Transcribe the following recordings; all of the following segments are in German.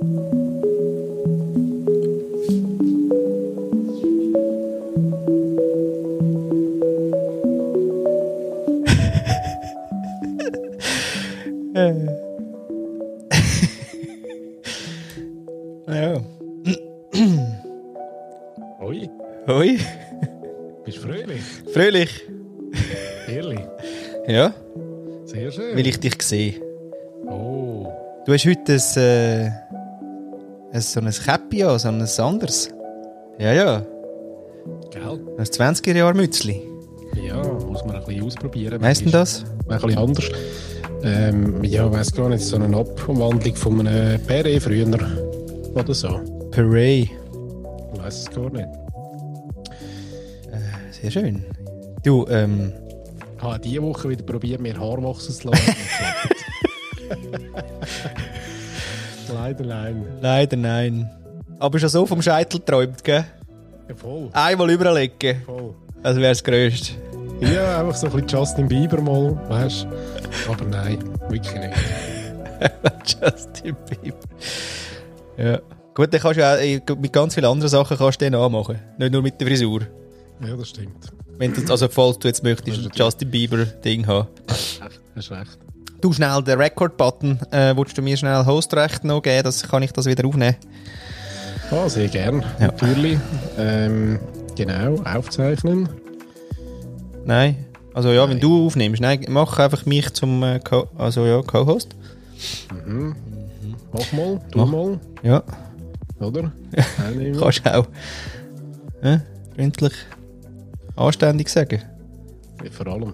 ja. Ui, Hoi. bist du fröhlich? Fröhlich. Ehrlich? Ja, Sehr schön. weil ich dich sehe. Oh, Du hast heute ein, äh, ein, so ein Käppi an, so ein anderes. Ja, ja. gell? Ein 20er-Jahr-Mützli. Ja, muss man ein bisschen ausprobieren. Weißt du das? Ein bisschen anders. Ähm, ja, weiß gar nicht, so eine Abwandlung von einem Beret früher oder so. Parade. Ich weiß es gar nicht. Sehr schön. Du, ähm, Ich habe diese Woche wieder probiert, mir Haar wachsen zu lassen. Leider nein. leider nein. Aber schon so vom Scheitel träumt, gell? Ja, voll, Einmal überlegen. voll. Das wäre das Größte. Ja, einfach so ein bisschen Justin Bieber mal, weißt du? Aber nein, wirklich nicht. Justin Bieber. Ja. Gut, dann kannst du auch äh, mit ganz vielen anderen Sachen kannst du den anmachen. Nicht nur mit der Frisur. Ja, das stimmt. Wenn du, also falls du jetzt möchtest, ein Justin Bieber Ding haben. Hast recht. Du schnell den Record-Button, äh, willst du mir schnell Hostrecht noch geben, das kann ich das wieder aufnehmen. Ah, sehr gern, Ja. natürlich. Ähm, genau, aufzeichnen. Nein. Also ja, wenn du aufnimmst, nein, mach einfach mich zum äh, Co also ja, Co-Host. Mach mal, tu Mach. mal, Ja, oder? Teilnehmen. kannst du auch. Äh, freundlich, anständig sagen. Ja, vor allem,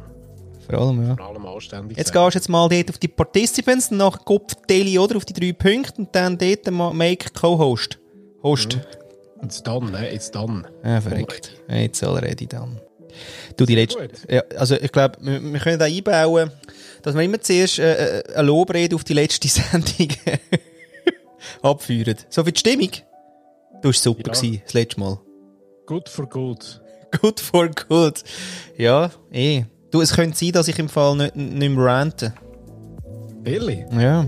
Vor allem, ja. vor allem anständig Jetzt sein. gehst du jetzt mal dort auf die Participants, nach Kopf Daily, oder? Auf die drei Punkte und dann dort Make Co-Host. Host. It's done, ne? It's done. Ja, verrückt. Jetzt already dann. Du, die letzte. Ja, also ich glaube, wir, wir können da einbauen, dass wir immer zuerst äh, äh, eine Lobrede auf die letzte Sendung abführen. So für die Stimmung. Du warst super Ja. gewesen, das letzte Mal. Good for good. Good for good. Ja, eh. Du, es könnte sein, dass ich im Fall nicht, nicht mehr rante. Ehrlich? Ja.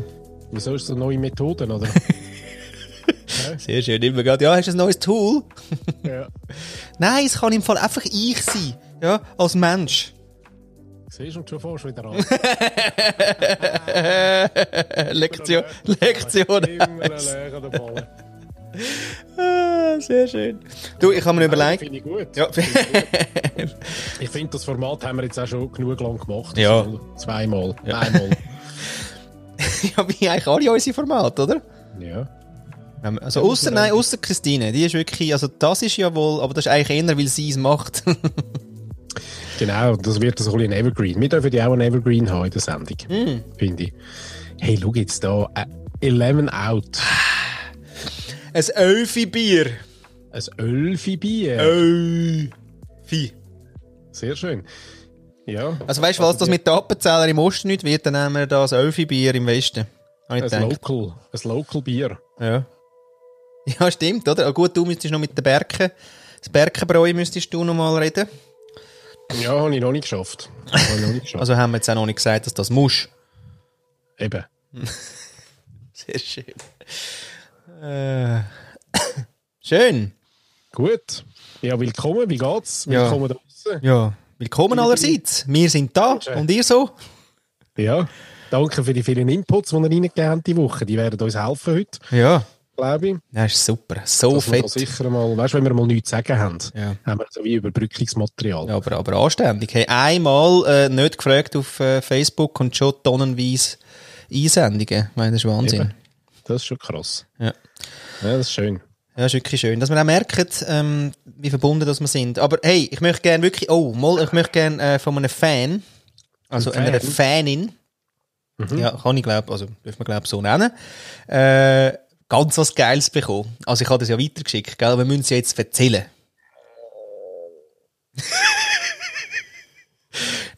Wieso ist das eine neue Methode, oder? Sehr schön. Immer gerade, ja, hast du ein neues Tool? ja. Nein, es kann im Fall einfach ich sein. Ja, als Mensch. Siehst du, schon du wieder an. Lektion. Lektion. Immer. Ah, sehr schön. Du, ich habe mir überlegt. Finde ich gut. Ja. Ich finde, das Format haben wir jetzt auch schon genug lang gemacht. Ja. Also Zweimal. Einmal. ja, wie eigentlich alle unsere Formate, oder? ja. Ähm, Also, außer, nein, außer Christine. Die ist wirklich, also, das ist ja wohl, aber das ist eigentlich eher, weil sie es macht. Genau, das wird so ein bisschen Evergreen. Wir dürfen ja auch ein Evergreen haben in der Sendung. Hm. Finde ich. Hey, schau jetzt da. Äh, 11 out. Ein Ölfi-Bier. Ein Ölfi-Bier. Ölfi. Sehr schön. Ja. Also, weißt du, was das mit den Appenzähler im Osten nicht wird, dann nehmen wir das Ölfi-Bier im Westen. Ein. Local, ein Local Bier. Ja. Ja, stimmt, oder? Ah, gut, du müsstest noch mit den Berken, das Berkenbräu müsstest du noch mal reden. Ja, habe ich noch nicht geschafft. Habe ich noch nicht geschafft. Also haben wir jetzt auch noch nicht gesagt, dass das muss. Eben. Sehr schön. Äh. Schön. Gut. Ja, willkommen. Wie geht's? Ja. Willkommen da draussen. Ja, willkommen allerseits. Wir sind da Dankeschön. und ihr so? Ja. Danke für die vielen Inputs, die ihr reingegeben habt die Woche. Die werden uns helfen heute, Ja. glaube ich. Das ist super. So Dass fett. sicher mal, weißt du, wenn wir mal nichts zu sagen haben, Ja. haben wir so wie Überbrückungsmaterial. Ja, aber, aber anständig. Hey, einmal äh, nicht gefragt auf äh, Facebook und schon tonnenweise Einsendungen. Ich meine, das ist Wahnsinn. Eben. Das ist schon krass. Ja. Ja, das ist schön. Ja, ist wirklich schön. Dass wir auch merken, ähm, wie verbunden dass wir sind. Aber hey, ich möchte gerne wirklich, oh, mal, ich möchte gerne äh, von einem Fan, also Ein einer Fan? Fanin, ja, kann ich glaube, also dürfen wir glaube so nennen, äh, ganz was Geiles bekommen. Also ich habe das ja weitergeschickt, gell? Wir müssen es jetzt erzählen.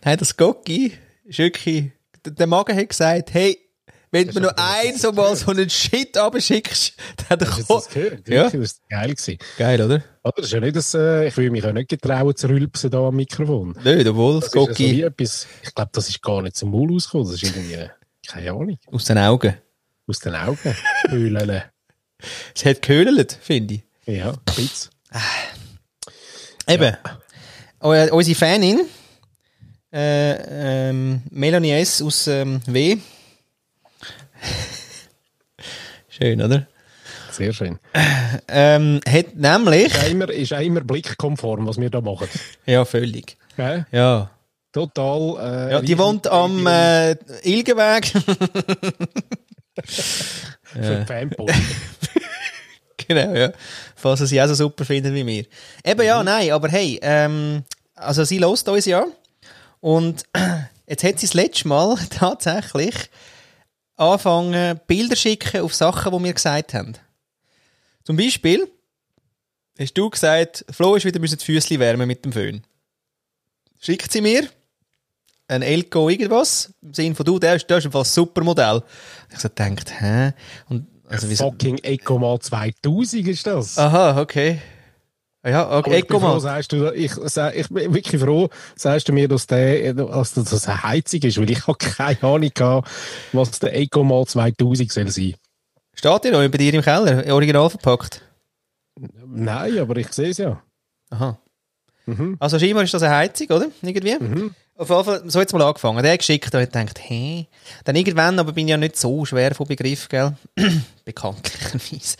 Nein, das Gocki ist wirklich, der Magen hat gesagt, hey, wenn du mir noch ein so mal so einen Shit abschickst, dann gehört? Ja. Das ist geil gewesen. Geil, oder? Oder? Das ist ja nicht das, äh, ich will mich auch nicht getrauen zu rülpsen da am Mikrofon. Nicht, obwohl das Gocki etwas, ich glaube, das ist gar nicht zum Maul rausgekommen. Das ist irgendwie, keine Ahnung, aus den Augen. aus den Augen. Höhlen. Es hat gehöhlt, finde ich. Ja, ein bisschen. Eben. Ja. Unsere Fanin, äh, ähm, Melanie S. aus ähm, W. schön, oder? Sehr schön. Ähm, hat nämlich. Ist auch, immer, ist auch immer blickkonform, was wir da machen. Ja, völlig. Gell? Ja. Total. Äh, ja die wohnt am äh, Ilgenweg. Für Fanpost. genau, ja. Falls sie auch so super finden wie wir. Eben ja, nein, aber hey, ähm, also sie lost uns ja. Und jetzt hat sie das letzte Mal tatsächlich angefangen, Bilder schicken auf Sachen, die wir gesagt haben. Zum Beispiel hast du gesagt, Flo ist wieder müssen die Füße wärmen mit dem Föhn. Schickt sie mir ein Elko irgendwas, im Sinne von du, der ist, der ist ein Supermodell. Ich so gedacht, hä? Und, also, Fucking Eco mal 2000 ist das. Aha, okay. Ja, okay, Eco mal. Sagst du, ich, ich bin wirklich froh, sagst du mir, dass, der, dass das eine Heizung ist, weil ich habe keine Ahnung gehabt, was der Eco mal 2000 soll sein. Steht der noch bei dir im Keller, original verpackt? Nein, aber ich sehe es ja. Aha. Mhm. Also scheinbar ist das eine Heizung, oder? Irgendwie. Mhm. Auf jeden Fall, so jetzt mal angefangen. Der geschickt und ich gedacht, hä? Dann irgendwann, aber bin ich ja nicht so schwer von Begriff, gell? Bekanntlicherweise.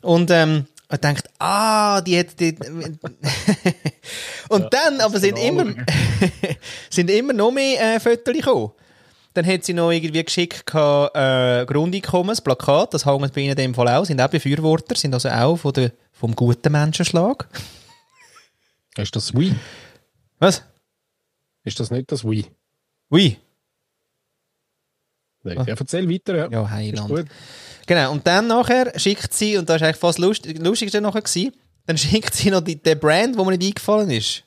Und, ähm, ich dachte, ah, die hat, die, und ja, dann, aber sind immer, sind immer noch mehr, äh, Fotos gekommen. Dann hat sie noch irgendwie geschickt, äh, Grundeinkommen, Plakat, das hängt bei ihnen in dem Fall auch, sind auch Befürworter, sind also auch von der, vom guten Menschenschlag. Ist das Wii? Was? Ist das nicht das Wii? Wii? Ja, ah. erzähl weiter, ja. Ja, Heiland. Genau, und dann nachher schickt sie, und das war eigentlich fast lustig, lustigste nachher gewesen, dann schickt sie noch die, den Brand, wo mir nicht eingefallen ist.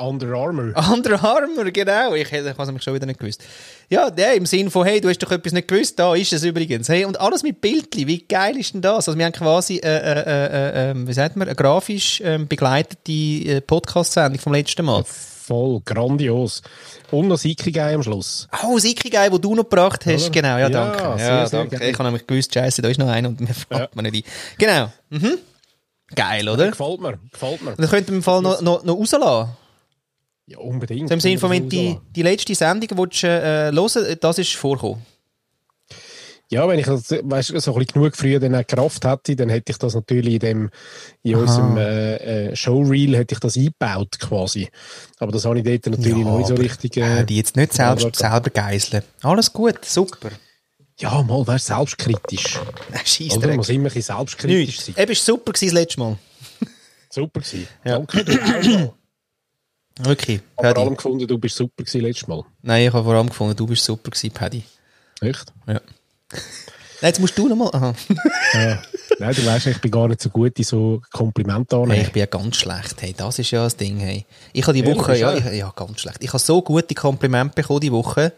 Under Armour. Under Armour, genau. Ich, ich habe es mich schon wieder nicht gewusst. Ja, der im Sinne von, hey, du hast doch etwas nicht gewusst, da ist es übrigens. Hey, und alles mit Bildchen, wie geil ist denn das? Also wir haben quasi, äh, äh, äh, äh wie sagt man, eine grafisch ähm, begleitete äh, Podcast-Sendung vom letzten Mal. Voll, grandios. Und noch Ikigai am Schluss. Oh, das Ikigai, wo du noch gebracht hast. Oder? Genau, ja, danke. Ja, sehr, sehr danke. Sehr ich habe nämlich gewusst, scheiße, da ist noch einer und mir fällt ja. mir nicht ein. Genau. Mhm. Geil, oder? Gefällt mir, gefällt mir. Und dann könnten wir im Fall noch, noch, noch rauslassen. Ja, unbedingt. So Im Sinne von, wenn die, die letzte Sendung willst, äh, hören das ist vorgekommen. Ja, wenn ich das, weißt, so ein bisschen genug früher dann Kraft hätte, dann hätte ich das natürlich in, dem, in unserem äh, äh, Showreel hätte ich das eingebaut quasi. Aber das habe ich dort natürlich ja, noch nicht so richtig... Äh, die jetzt nicht selbst, selber geiseln. Alles gut, super. Ja, mal, wärst selbstkritisch. Scheiße. Oder muss immer ein bisschen selbstkritisch sein. Eben, war super das letzte Mal. super gewesen. Ja. Danke, du auch Wirklich. Ich habe vor allem gefunden, du bist super gewesen letztes Mal. Nein, ich habe vor allem gefunden, du bist super gewesen, Paddy. Echt? Ja. Nein, jetzt musst du nochmal. ja. Nein, du weißt, ich bin gar nicht so gut in so Komplimente annehmen. Hey, ich bin ja ganz schlecht. Hey, das ist ja das Ding. Hey. Ich habe die Woche, ja, ich, ja, ganz schlecht. Ich habe so gute Komplimente bekommen die Woche.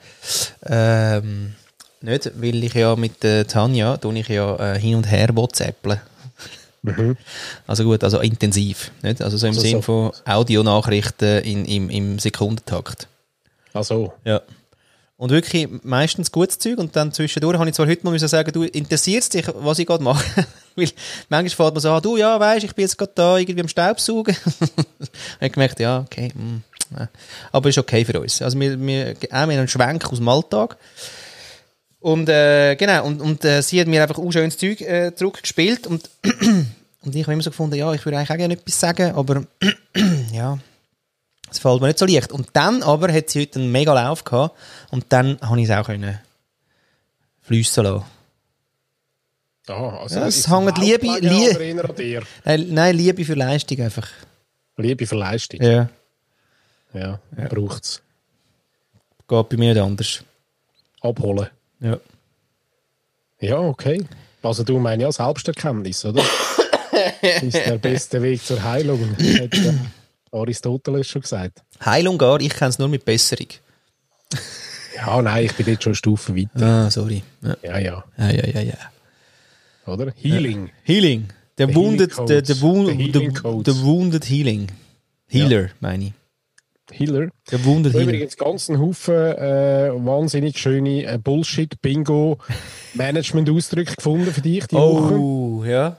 Ähm, nicht, weil ich ja mit äh, Tanja, tue ich ja äh, hin und her WhatsAppeln. Mhm. Also gut, also intensiv. Nicht? Also so im also Sinn so. von Audionachrichten in, im, im Sekundentakt. Ach so. Ja. Und wirklich meistens gutes Zeug und dann zwischendurch habe ich zwar heute mal müssen sagen, du interessierst dich, was ich gerade mache. Weil manchmal fällt man so an, du, ja, weißt, ich bin jetzt gerade da irgendwie am Staubsaugen. ich gemerkt, ja, okay, mm, aber ist okay für uns. Also wir, wir, auch wir haben einen Schwenk aus dem Alltag. Und äh, genau, und, und äh, sie hat mir einfach auch schönes Zeug äh, zurückgespielt und, und ich habe immer so gefunden, ja, ich würde eigentlich auch gerne etwas sagen, aber ja, es fällt mir nicht so leicht. Und dann aber hat sie heute einen mega Lauf gehabt und dann habe ich es auch können fliessen lassen. Aha, also ja, es hängt Liebe, Liebe, nein, nein, Liebe für Leistung einfach. Liebe für Leistung? Ja. Ja, ja. braucht es. Geht bei mir nicht anders. Abholen? Ja. Ja, okay. Also du meinst ja Selbsterkenntnis, oder? das ist der beste Weg zur Heilung, Aristoteles schon gesagt. Heilung gar, ich kenne es nur mit Besserung. ja, nein, ich bin jetzt schon eine Stufe weiter. Ah, sorry. Ja, ja. Ja, ja, ja, ja. ja. Oder? Healing. Ja. Healing. Der the wounded, der, der, wound, the, the wounded healing. Healer, ja. meine ich. Hiller. Der Wunderhiller. Übrigens ganz einen Haufen äh, wahnsinnig schöne äh, Bullshit-Bingo-Management-Ausdrücke gefunden für dich die Woche. Oh, ja.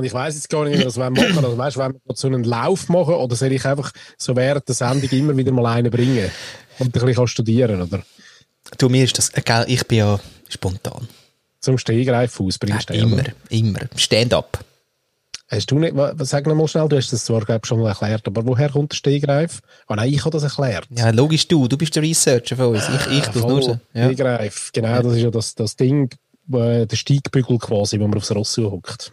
Und ich weiß jetzt gar nicht, wie wir das machen. Also, weißt du, wenn wir so einen Lauf machen oder soll ich einfach so während der Sendung immer wieder mal einen bringen und ein bisschen studieren, oder? Du, mir ist das, äh, gell, ich bin ja spontan. Zum Stehgreif aus bringst du Ja, immer, oder? immer. Stand-up. Hast du nicht, sag noch mal schnell, du hast das zwar, glaube schon mal erklärt, aber woher kommt der Stehgreif? Ah nein, ich habe das erklärt. Ja, logisch du, du bist der Researcher von uns. Ich, ich tu's nur so. Ja. Stehgreif, genau, das ist ja das, das Ding, äh, der Steigbügel quasi, wo man aufs Ross hockt.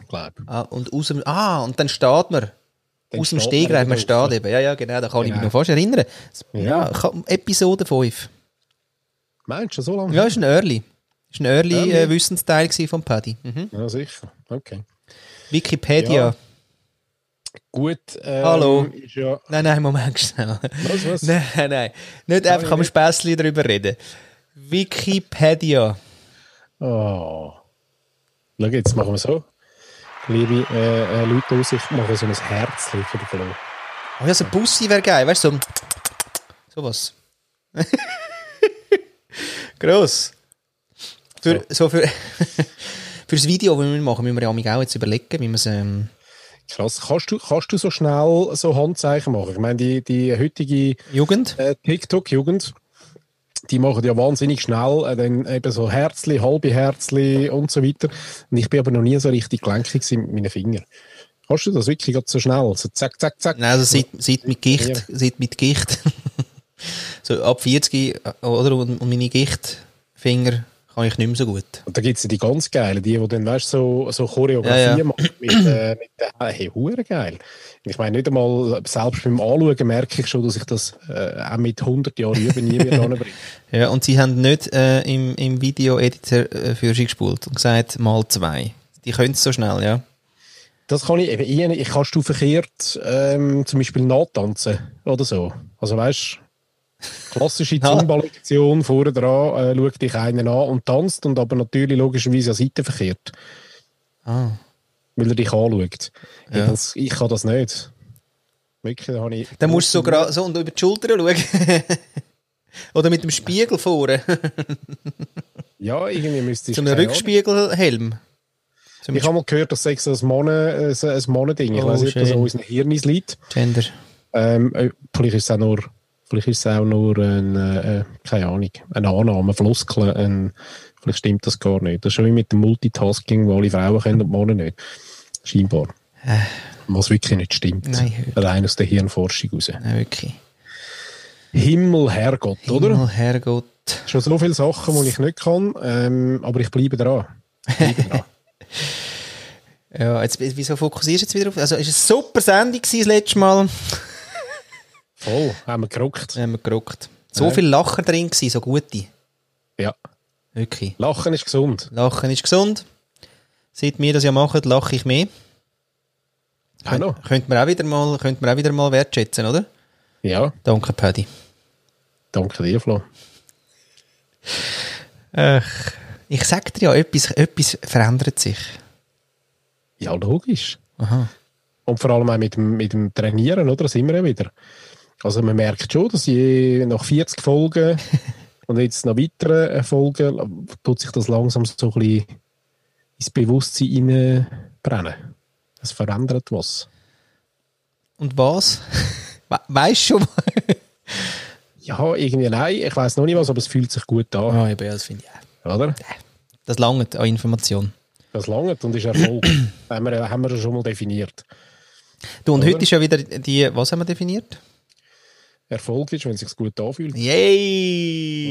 Ich glaube. Ah, und aus dem, ah, und dann steht man. Dann aus dem Stegreif, man steht eben. Ja, ja, genau, da kann ich mich Genau. noch fast erinnern. Ja, Ja. Episode 5. Meinst du, so lange? Ja, ist ein Early. Ist ein Early, Early. Äh, Wissensteil von Paddy. Mhm. Ja, sicher. Okay. Wikipedia. Ja. Gut. Ähm, Hallo. Ist ja, Nein, nein, Moment schnell. was, was? nein, nein. Nicht einfach am. Späßchen darüber reden. Wikipedia. Oh. Schau, jetzt machen wir so. Liebe äh, äh, Leute aus, ich mache so ein Herzchen für den Flo. Oh ja, so ein Bussi wäre geil, weißt du, so, sowas. Gross. Für, so für, für das Video, das wir machen, müssen wir ja auch jetzt überlegen, wie wir es, ähm, Krass. Kannst du, kannst du so schnell so Handzeichen machen? Ich meine, die, die heutige Jugend. äh, TikTok-Jugend, die machen ja wahnsinnig schnell äh, dann eben so Herzli, halbe Herzli und so weiter. Und ich bin aber noch nie so richtig gelenkig mit meinen Fingern. Kannst du das wirklich grad so schnell? So zack, zack, zack. Nein, also seit, seit mit Gicht, seit mit Gicht. so ab 40, äh, oder? Und meine Gichtfinger kann ich nicht mehr so gut. Und da gibt es ja die ganz geilen, die, die dann, weißt so, so Choreografie Ja, ja. machen mit, äh, mit der, hey, hure geil. Ich meine, nicht einmal, selbst beim Anschauen merke ich schon, dass ich das äh, auch mit 100 Jahren üben nie mehr anbringe. Ja, und sie haben nicht äh, im, im Video-Editor äh, für sie gespult und gesagt, mal zwei. Die können es so schnell, ja. Das kann ich eben, ich, ich kann verkehrt ähm, zum Beispiel nachtanzen oder so. Also weißt klassische. Zumba-Lektion vorne dran, äh, schaut dich einen an und tanzt und aber natürlich logischerweise an Seite verkehrt, Ah. weil er dich anschaut. Ja. Ich, das, ich kann das nicht. Wirklich, da habe ich... Dann musst du so, gra- so und über die Schulter schauen. Oder mit dem Spiegel vorne. Ja, irgendwie müsste ich... so Ahnung. Rückspiegelhelm. Zum Ich habe mal gehört, dass es so ein Monen- äh, Ich Oh, weiß nicht, ob das schön. an unseren Hirnis liegt. Gender. Ähm, äh, vielleicht ist es auch nur, vielleicht ist es auch nur ein, äh, äh, keine Ahnung, eine Annahme, Floskel, ein, vielleicht stimmt das gar nicht. Das ist schon wie mit dem Multitasking, wo alle Frauen können und Männer nicht. Scheinbar. Was wirklich nicht stimmt. Äh. Nein. Rein aus der Hirnforschung raus. Nein, wirklich. Himmel, Herrgott, oder? Himmel, Herrgott. Schon so viele Sachen, die ich nicht kann, ähm, aber ich bleibe dran. Ich bleibe dran. Ja, jetzt, wieso fokussierst du jetzt wieder auf? Also, es war eine super Sendung das letzte Mal. Voll, haben wir geruckt. Haben wir gerockt. So Ja. viel Lacher drin gewesen, so gute. Ja. Wirklich. Lachen ist gesund. Lachen ist gesund. Seit wir das ja machen, lache ich mehr. Noch. Könnte man auch wieder mal, könnte man auch wieder mal wertschätzen, oder? Ja, Danke, Paddy. danke dir, Flo. Ach, ich sag dir ja, etwas, etwas verändert sich. Ja, logisch. Aha. Und vor allem auch mit dem, mit dem Trainieren, oder? Das sind wir ja wieder. Also man merkt schon, dass je nach 40 Folgen und jetzt noch weiteren Folgen tut sich das langsam so ein bisschen ins Bewusstsein brennen. Es verändert was. Und was? We weißt schon mal? Ja, irgendwie nein, ich weiß noch nicht was, aber es fühlt sich gut an, Ah, eben, ja, das finde ich auch. oder? Das langt an Information. Das langt und ist Erfolg. haben, wir, haben wir schon mal definiert. Du, und Oder? heute ist ja wieder die, was haben wir definiert? Erfolg ist, wenn es sich gut anfühlt. Yay!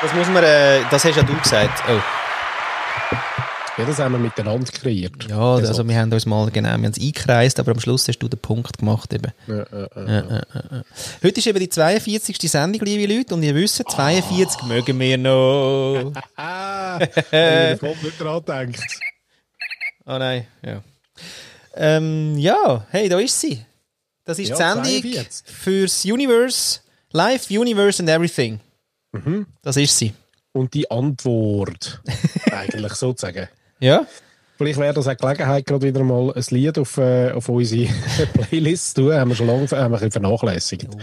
Das muss man, äh, das hast ja du gesagt. Oh. Ja, das haben wir miteinander kreiert. Ja, also wir haben uns mal, genau, wir haben es eingekreist, aber am Schluss hast du den Punkt gemacht eben. Ja, ja, ja. Heute ist eben die 42. Sendung, liebe Leute, und ihr wisst, 42 mögen wir noch. Ah, ich habe nicht dran gedacht. Oh nein, ja. Ähm, ja, hey, da ist sie. Das ist Ja, die Sendung 42. fürs Universe, Live, Universe and Everything. Das ist sie. Und die Antwort, eigentlich sozusagen. Ja? Vielleicht wäre das eine Gelegenheit, gerade wieder mal ein Lied auf, äh, auf unsere Playlist zu tun. Haben wir schon lange haben wir ein bisschen vernachlässigt. Oh.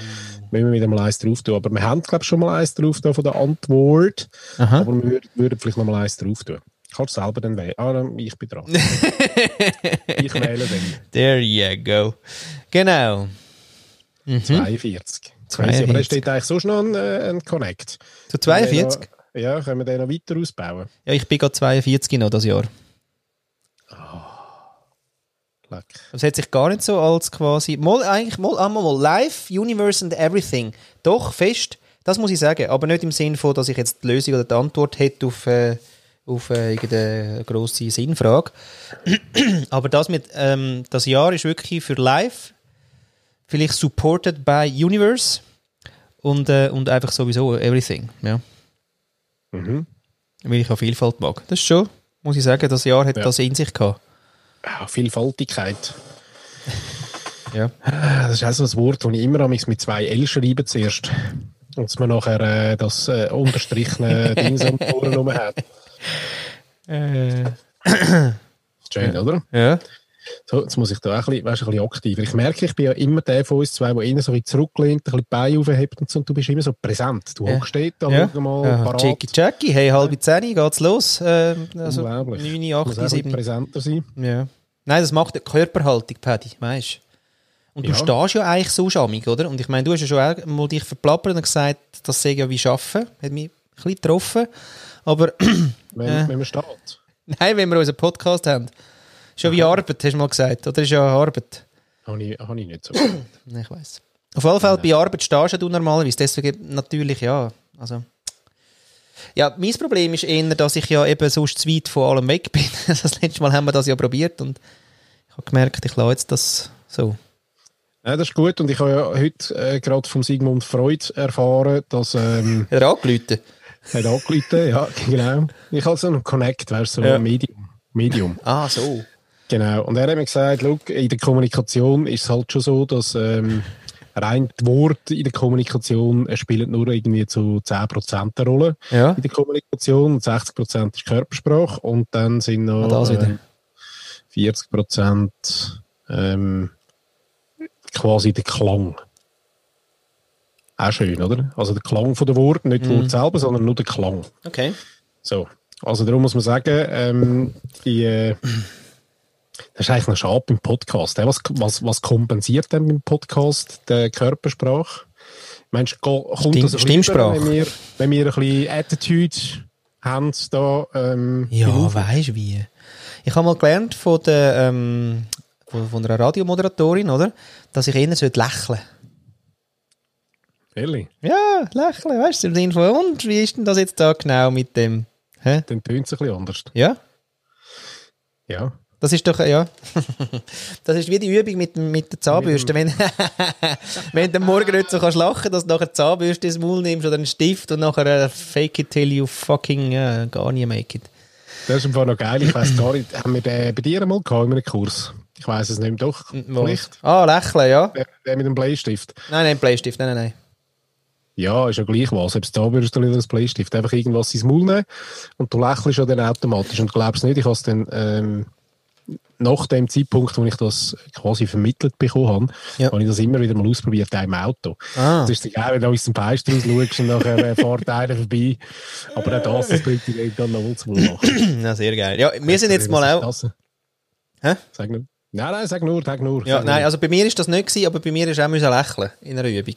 Müssen wir wieder mal eins drauf tun. Aber wir haben, glaube ich, schon mal eins drauf von der Antwort. Aha. Aber wir würden, würden vielleicht noch mal eins drauf tun. Kannst selber dann wählen. Ah, ich bin dran. ich wähle dann. There you go. Genau. Mhm. 42. 42. Aber da steht eigentlich so noch ein, äh, ein Connect. Zu 42? Noch, ja, können wir den noch weiter ausbauen? Ja, ich bin gerade 42 noch das Jahr. Leck. Das hat sich gar nicht so als quasi. Mal eigentlich, mal, einmal mal Life, Universe and Everything. Doch, fest. Das muss ich sagen. Aber nicht im Sinne von, dass ich jetzt die Lösung oder die Antwort hätte auf, äh, auf äh, irgendeine grosse Sinnfrage. aber das mit, ähm, das Jahr ist wirklich für Life, vielleicht supported by Universe und, äh, und einfach sowieso Everything. Ja. Mhm. Weil ich auch Vielfalt mag. Das ist schon, muss ich sagen, das Jahr hat ja. das in sich gehabt ja, Vielfaltigkeit. ja. Das ist auch so ein Wort, das ich immer mit zwei L schreibe zuerst. Und dass man nachher äh, das äh, unterstrichene Ding am Ohren hat. Äh. Schön, ja. oder? Ja. So, jetzt muss ich da auch ein bisschen, weißt, ein bisschen aktiver. Ich merke, ich bin ja immer der von uns zwei, der innen so ein bisschen zurücklehnt, ein bisschen Bein aufhebt und so, und du bist immer so präsent. Du ja. hockst dort, ja. mal ja. parat. Jackie, Jackie, hey, halbe zehn, geht's los. Äh, also Unglaublich. 9, 8, 7. präsenter sein. Ja. Nein, das macht die Körperhaltung, Paddy, weißt Und du ja. stehst ja eigentlich so schamig, oder? Und ich meine, du hast ja schon auch mal dich verplappert und gesagt, das sei ja wie Schaffen. Hat mich ein bisschen getroffen. Aber... wenn, äh, wenn man steht. Nein, wenn wir unseren Podcast haben. Schon wie Arbeit, hast du mal gesagt, oder? Ist ja Arbeit. Habe ich, hab ich nicht so gesagt. ich weiß. Auf jeden Fall, bei Arbeit stehst du normalerweise. Deswegen natürlich, ja. Also. Ja, mein Problem ist eher, dass ich ja eben sonst zu weit von allem weg bin. Das letzte Mal haben wir das ja probiert und ich habe gemerkt, ich lasse jetzt das so. Ja, das ist gut und ich habe ja heute äh, gerade vom Sigmund Freud erfahren, dass... Ähm, hat er angerufen? Hat angerufen, ja, genau. Ich habe so einen Connect, weißt du, so ja. ein Medium. Medium. Ah, so. Genau. Und er hat mir gesagt, look, in der Kommunikation ist es halt schon so, dass ähm, rein die Worte in der Kommunikation spielen nur irgendwie zu 10% eine Rolle ja. in der Kommunikation. 60% ist Körpersprache und dann sind noch ah, äh, 40% ähm, quasi der Klang. Auch schön, oder? Also der Klang von der Wort, nicht mhm. Wort selber, sondern nur der Klang. Okay. So. Also darum muss man sagen, ähm, die äh, das ist eigentlich noch schade beim Podcast. Was, was, was kompensiert denn beim Podcast die Körpersprache? Meinst du, kommt Stimm, das Stimmsprache? Rüber, wenn wir, wenn wir ein bisschen Attitude haben da? Ähm, ja, weißt du wie? Ich habe mal gelernt von, der, ähm, von, einer Radiomoderatorin, oder? dass ich eher lächeln sollte. Ehrlich? Ja, lächeln, weißt du, im Sinne von, und wie ist denn das jetzt da genau mit dem? Hä? Dann tönt es ein bisschen anders. Ja? Ja. Das ist doch, ja. Das ist wie die Übung mit, mit der Zahnbürste. Wenn, wenn du morgen nicht so kannst lachen, dass du nachher die Zahnbürste ins Maul nimmst oder einen Stift und nachher uh, fake it till you fucking uh, gar nicht make it. Das ist einfach noch geil. Ich weiß gar nicht, haben wir den bei dir mal gehabt in einem Kurs? Ich weiß es nicht, doch. Vielleicht. Ah, lächeln, ja. Der, der mit dem Bleistift. Nein, nein, Bleistift, nein, nein, nein. Ja, ist ja gleich was. Selbst da würdest du nicht das Bleistift einfach irgendwas ins Maul nehmen und du lächelst ja dann automatisch und glaubst nicht, ich habe es dann ähm, nach dem Zeitpunkt, wo ich das quasi vermittelt bekommen habe, ja. habe ich das immer wieder mal ausprobiert, auch im Auto. Ah. Das ist geil, wenn du aus dem Fenster raus schaust und nachher äh, fährt einer vorbei. Aber auch das, das bringt dich dann noch wohl zu machen. Na, sehr geil. Ja, wir sind jetzt mal auch... Hä? Sag nur. Nein, nein, sag nur, sag nur. Ja, sag nein, nur. also bei mir ist das nicht gewesen, aber bei mir ist auch müssen lächeln in einer Übung.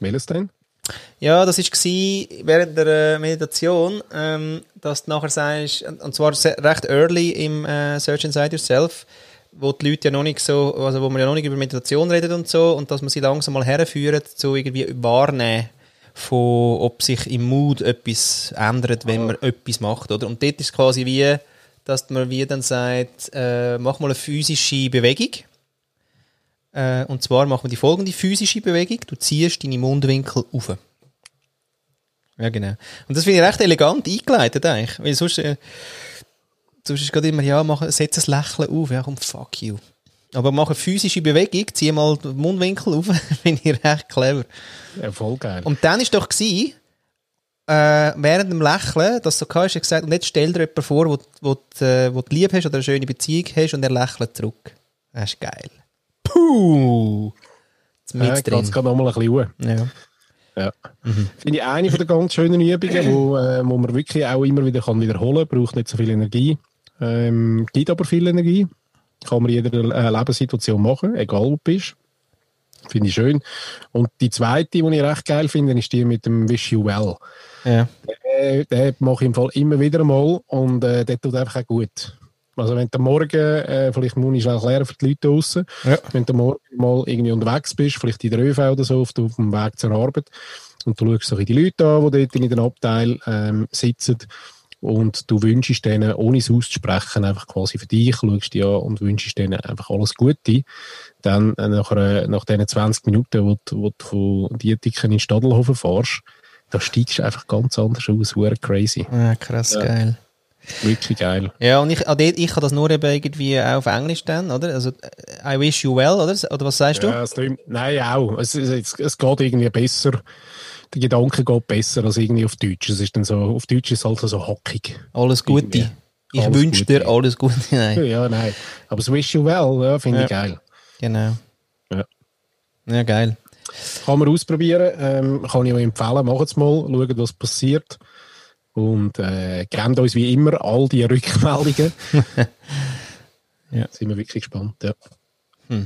Welches denn? Ja, das war während der äh, Meditation, ähm, dass du nachher sagst, und zwar recht early im äh, Search Inside Yourself, wo die Leute ja noch nicht so, also wo man ja noch nicht über Meditation redet und so, und dass man sie langsam mal herführt, so irgendwie wahrnehmen von, ob sich im Mood etwas ändert, wenn man etwas macht, oder? Und dort ist quasi wie, dass man wie dann sagt, äh, mach mal eine physische Bewegung äh, und zwar machen wir die folgende physische Bewegung. Du ziehst deine Mundwinkel auf. Ja, genau. Und das finde ich recht elegant eingeleitet eigentlich. Weil sonst, äh, sonst ist gerade immer, ja, mach, setz ein Lächeln auf. Ja, komm, fuck you. Aber mach eine physische Bewegung, zieh mal den Mundwinkel auf. finde ich recht clever. Ja, voll geil. Und dann ist doch gewesen, äh, während dem Lächeln, dass du so hast, gesagt, und jetzt stell dir jemanden vor, wo, wo, äh, wo du lieb hast oder eine schöne Beziehung hast und er lächelt zurück. Das ist geil. Puh! Jetzt mit Ja, drin. geht's gerade nochmal ein bisschen hoch. Ja. Ja. Finde ich eine von der ganz schönen Übungen, wo, äh, wo man wirklich auch immer wieder kann wiederholen kann. Braucht nicht so viel Energie. Ähm, gibt aber viel Energie. Kann man in jeder äh, Lebenssituation machen, egal wo du bist. Finde ich schön. Und die zweite, die ich recht geil finde, ist die mit dem Wish You Well. ja. Äh, den mache ich im Fall immer wieder mal und äh, der tut einfach auch gut. Also wenn du am morgen, äh, vielleicht muss ich schnell erklären für die Leute draussen, Ja. wenn du morgen mal irgendwie unterwegs bist, vielleicht in der ÖV oder so, auf, auf dem Weg zur Arbeit, und du schaust so die Leute an, die dort in den Abteil ähm, sitzen, und du wünschst denen, ohne es auszusprechen, einfach quasi für dich, schaust die an und wünschst denen einfach alles Gute, dann äh, nach, einer, nach diesen 20 Minuten, wo, du- wo du von Dietiken in Stadelhofen fährst, da steigst du einfach ganz anders aus, hure crazy. Ah, krass, geil. Wirklich geil. Ja, und ich, ah, ich kann das nur eben irgendwie auch auf Englisch dann, oder? Also, I wish you well, oder? Oder was sagst du? Ja. Nein, auch. Es, es, es, es geht irgendwie besser. Der Gedanke geht besser als irgendwie auf Deutsch. Es ist dann so, auf Deutsch ist es halt so hockig. Alles Gute. Irgendwie. Ich wünsche dir alles Gute. Nein, Ja, nein. Aber das Wish You Well, ja, finde ich geil. genau. Ja. Ja, geil. Kann man ausprobieren. Ähm, kann ich euch empfehlen. Macht es mal. Schaut, was passiert. Und äh, gebt uns wie immer all die Rückmeldungen. Ja. Sind wir wirklich gespannt. Ja. Ich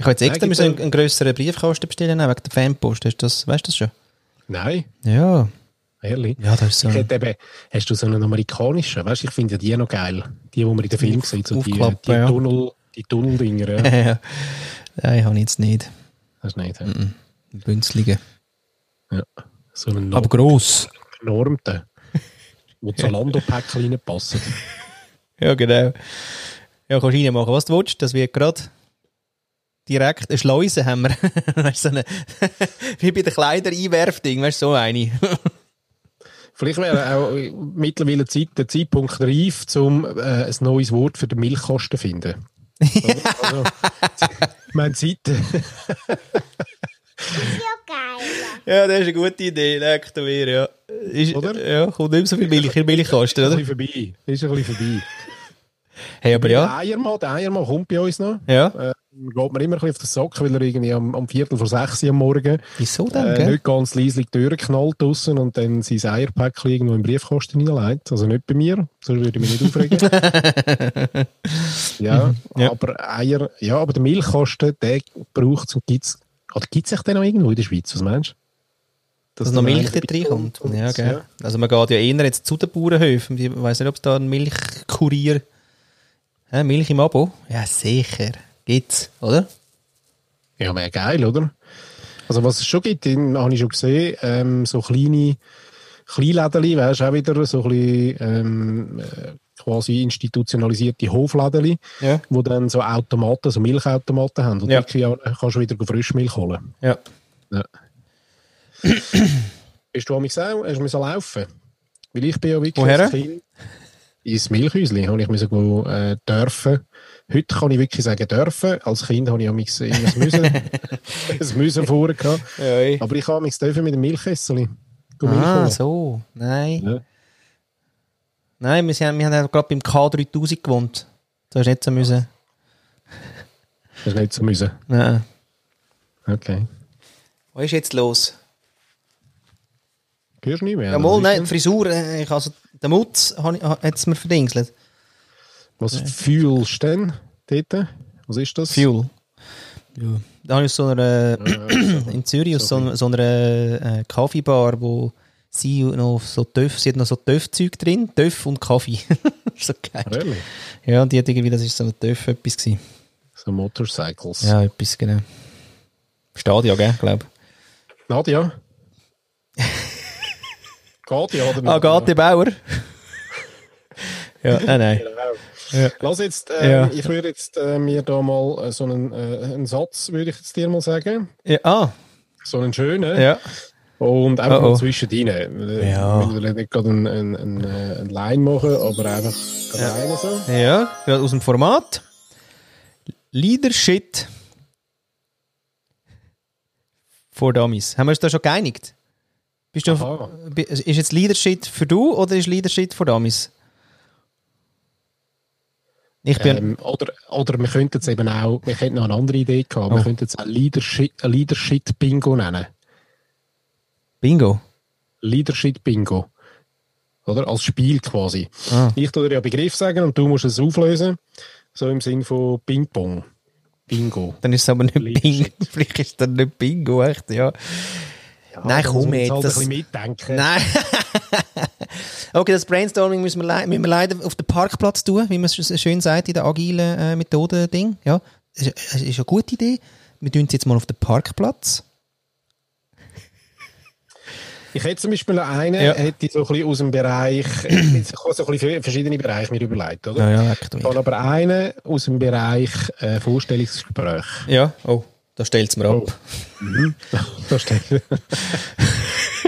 habe jetzt extra müssen einen, einen grösseren Briefkasten bestellen, wegen der Fanpost. Hast du das, weißt du das schon? Nein, Ja. ehrlich. Ja, das ist so. Ich hätte eben, hast du so einen amerikanischen? Weißt du, ich finde ja die noch geil. Die, die man in den Film sieht. So die, die, ja. Tunnel, die Tunneldinger. Ja. ja. Nein, habe ich jetzt nicht. Das ist nicht. ja. Ein Bünzlige. Ja. So einen Aber gross. genormten, wo Zalando-Päckchen reinpassen. Ja, genau. Ja, kannst du reinmachen, was du willst. Das wird gerade direkt eine Schleuse haben wir. weißt du, so eine, wie bei den Kleider-Einwerfding, weißt du, so eine. Vielleicht wäre auch mittlerweile Zeit, der Zeitpunkt reif, um äh, ein neues Wort für den Milchkosten zu finden. Oder? also, ich meine, Zeit. Ja, geil. ja, das ist eine gute Idee, du mir, ja. Ist, Oder? Ja, kommt nicht so viel Milch in den Milchkasten, Ist ein oder? bisschen vorbei. Ist ein bisschen vorbei. Hey, aber Der ja. Eiermann, der Eiermann kommt bei uns noch. Ja. Äh, geht mir immer ein bisschen auf den Sack, weil er irgendwie am, am Viertel vor sechs am Morgen Wieso denn, äh, gell? nicht ganz leise die Türen knallt draussen und dann sein Eierpäckchen irgendwo im Briefkasten reinlegt. Also nicht bei mir, sonst würde ich mich nicht aufregen. ja, Ja. aber Eier, ja, aber der Milchkasten, der braucht es und gibt's, oder gibt's sich den noch irgendwo in der Schweiz, was meinst du? Dass noch Milch dort reinkommt. Und- Ja, gell. Also man geht ja eher jetzt zu den Bauernhöfen. Ich weiß nicht, ob es da einen Milchkurier... Hä, Milch im Abo? Ja, sicher. Gibt's, oder? Ja, wäre geil, oder? Also was es schon gibt, den habe ich schon gesehen, ähm, so kleine Kleinläden, weißt du, auch wieder so ein bisschen ähm, äh, quasi institutionalisierte Hofläden, Ja. wo dann so Automaten, so Milchautomaten haben, wo Ja. du wirklich auch, kannst du wieder Frischmilch holen. Ja. Bist du mich auch, hast du müssen laufen? Weil ich bin ja wirklich Woher? als Kind ins Milchhäuschen habe ich müssen go, äh, dürfen. Heute kann ich wirklich sagen dürfen. Als Kind habe ich ja mich das Müssen, das Müssen vorher gehabt. ja Aber ich habe mich dürfen mit dem Milchkessel. ah, so. Nein. Ja. Nein, wir, sind, wir haben ja gerade beim K3000 gewohnt. Da hast du nicht so müssen. Das ist nicht so müssen. Nein. Okay. Was ist jetzt los? Hörst du nicht mehr? Ja, ist nein, die Frisur, äh, ich also, den Mutz hat es mir verdingselt. Was fühlst du denn dort? Was ist das? Fuel. Ja. Da habe ich aus so einer, in Zürich aus so, einer- so einer äh, Kaffeebar, wo sie noch so Töff, sie hat noch so Töff-Zeug drin, Töff und Kaffee. so geil. Really? Ja, und die hat irgendwie, das ist so ein Töff etwas gewesen. So Motorcycles. Ja, etwas, genau. Stadion, gell, glaube Nadja? Gadia oder Ah, Gati Bauer? ja, nein, nein. Genau. Lass jetzt, äh, Ja. ich würde jetzt äh, mir da mal äh, so einen, äh, einen Satz, würde ich jetzt dir mal sagen. Ja, ah, So einen schönen. ja. Und einfach Oh, oh. mal zwischendrin. Äh, Ja. Ich will nicht gerade einen, einen, einen, äh, einen Line machen, aber einfach rein so. Ja, gerade aus dem Format. Leadership for Dummies. Haben wir uns da schon geeinigt? Bist du, bi- ist jetzt Leadership für du oder ist Leadership für Damis? Ich bin, Ähm, oder, oder wir könnten es eben auch, wir hätten noch eine andere Idee gehabt, Oh. wir könnten es auch Leadership, Leadership Bingo nennen. Bingo. Leadership Bingo. Oder? Als Spiel quasi. Ah. Ich tue dir ja Begriff sagen und du musst es auflösen. So im Sinn von Ping-Pong. Bingo. Dann ist es aber nicht Bingo. Vielleicht ist es dann nicht Bingo, echt, ja. Ja, Nein, komm jetzt, Halt das- ein bisschen mitdenken. Nein. okay, das Brainstorming müssen wir, müssen wir leider auf den Parkplatz tun, wie man es so schön sagt in der agilen äh, Methode-Ding. Ja, ist, ist ist eine gute Idee. Wir tun es jetzt mal auf den Parkplatz. Ich hätte zum Beispiel einen, Ja. hätte ich so ein bisschen aus dem Bereich, ich habe so ein bisschen verschiedene Bereiche mir überlegt, oder? Ja, ja, Ich habe aber einen aus dem Bereich äh, Vorstellungsgespräch. Ja, oh, da stellt es mir ab. da steht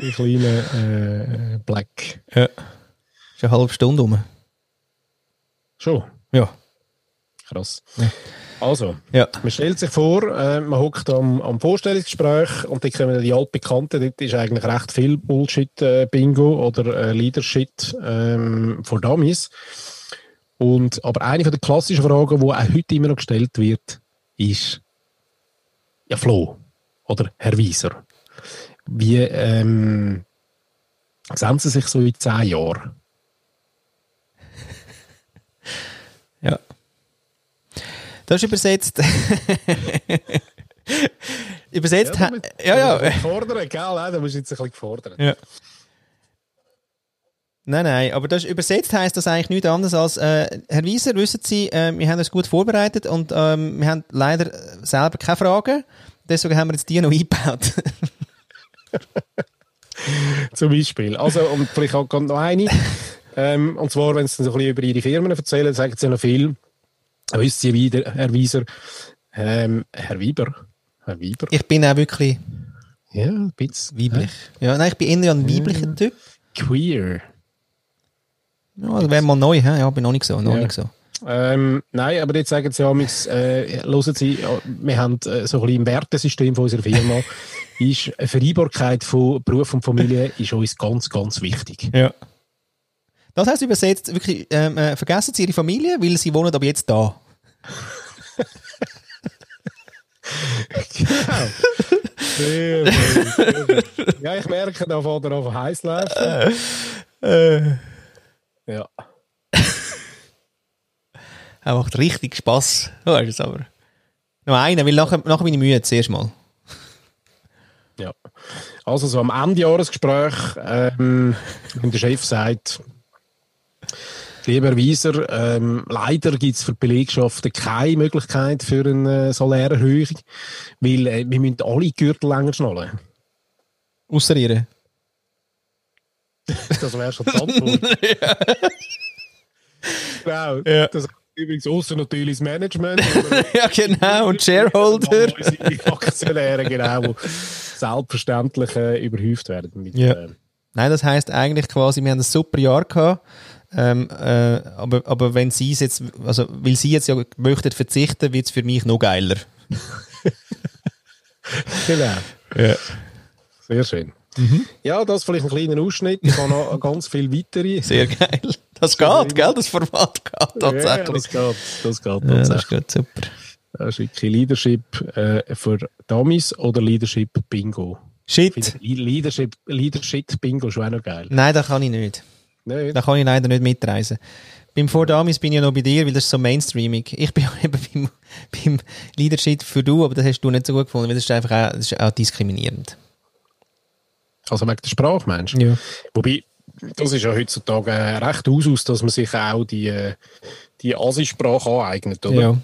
ein kleiner äh, Black. Ja. Ist eine halbe Stunde um. Schon, Ja. krass. Also, Ja. man stellt sich vor, äh, man hockt am, am Vorstellungsgespräch und dann kommen die altbekannten, dort ist eigentlich recht viel Bullshit-Bingo oder äh, Leadership ähm, von Dummies. Und, aber eine von der klassischen Fragen, die auch heute immer noch gestellt wird, ist ja Flo oder Herr Wieser. Wie ähm, sehen Sie sich so in zehn Jahren? Ja. Das ist übersetzt. übersetzt. Ja, ja, ja. Gefordert, gell? Da musst du jetzt ein bisschen gefordert. ja. Nein, nein, aber das übersetzt heißt das eigentlich nichts anderes als, äh, Herr Wieser, wissen Sie, äh, wir haben uns gut vorbereitet und ähm, wir haben leider äh, selber keine Fragen. Deswegen haben wir jetzt die noch eingebaut. Zum Beispiel. Also, und vielleicht auch kommt noch eine. ähm, und zwar, wenn sie dann so ein bisschen über ihre Firmen erzählen, sagen sie noch viel. Wissen Sie wieder, Herr Wieser, ähm, Herr Wieber, Herr Wieber, ich bin auch wirklich ja, ein bisschen weiblich. Ja, nein, ich bin eher ein weiblicher Typ. queer. Ja, das wäre mal neu, hä? ja, bin noch nicht so, noch Ja. nicht so. Ähm, nein, aber jetzt sagen sie ja, äh, hören Sie, wir haben äh, so ein bisschen im Wertesystem von unserer Firma, ist eine Vereinbarkeit von Beruf und Familie ist uns ganz, ganz wichtig. Ja. Das heißt übersetzt wirklich, ähm, äh, vergessen Sie Ihre Familie, weil Sie wohnen ab jetzt da. Genau. Sehr, sehr, sehr gut. ja, ich merke, da fährt er auf heiß laufen. Ja. Er macht richtig Spass. Weißt du es aber. Noch einen, weil nachher, nachher bin ich müde, zuerst mal. Ja. Also so am Ende Jahresgespräch, ähm, wenn der Chef sagt, lieber Wieser, ähm, leider gibt es für die Belegschaften keine Möglichkeit für eine Salärerhöhung, weil äh, wir müssen alle Gürtel länger schnallen. Ausser ihre. Das wäre schon die Antwort. Genau. Ja. Das übrigens außer natürlich das Management. ja, genau. Und Shareholder. Aktionäre, genau, die selbstverständlich äh, überhäuft werden. Mit, Ja. äh, Nein, das heisst eigentlich quasi, wir haben ein super Jahr gehabt. Ähm, äh, aber, aber wenn sie es jetzt, also, weil sie jetzt ja möchten verzichten, wird es für mich noch geiler. genau. Ja. Sehr schön. Ja, das vielleicht ein kleiner Ausschnitt. Ich habe noch ganz viele weitere. Sehr geil. Das geht, gell? Das Format geht Ja, tatsächlich. das geht, das geht Ja, das tatsächlich. ist gut, super. das ist wirklich Leadership äh, für Dummies oder Leadership Bingo. Shit. Leadership, Leadership Bingo schon auch noch geil. Nein, das kann ich nicht. Nein, Da kann ich leider nicht mitreisen. Beim Four Damis bin ich ja noch bei dir, weil das ist so Mainstreaming. Ich bin ja eben beim, beim Leadership für du, aber das hast du nicht so gut gefunden, weil das ist einfach auch, das ist auch diskriminierend. Also wegen der Sprache, Mensch. Ja. Wobei, das ist ja heutzutage recht aus, dass man sich auch die, die Asi-Sprache aneignet, oder? Ja.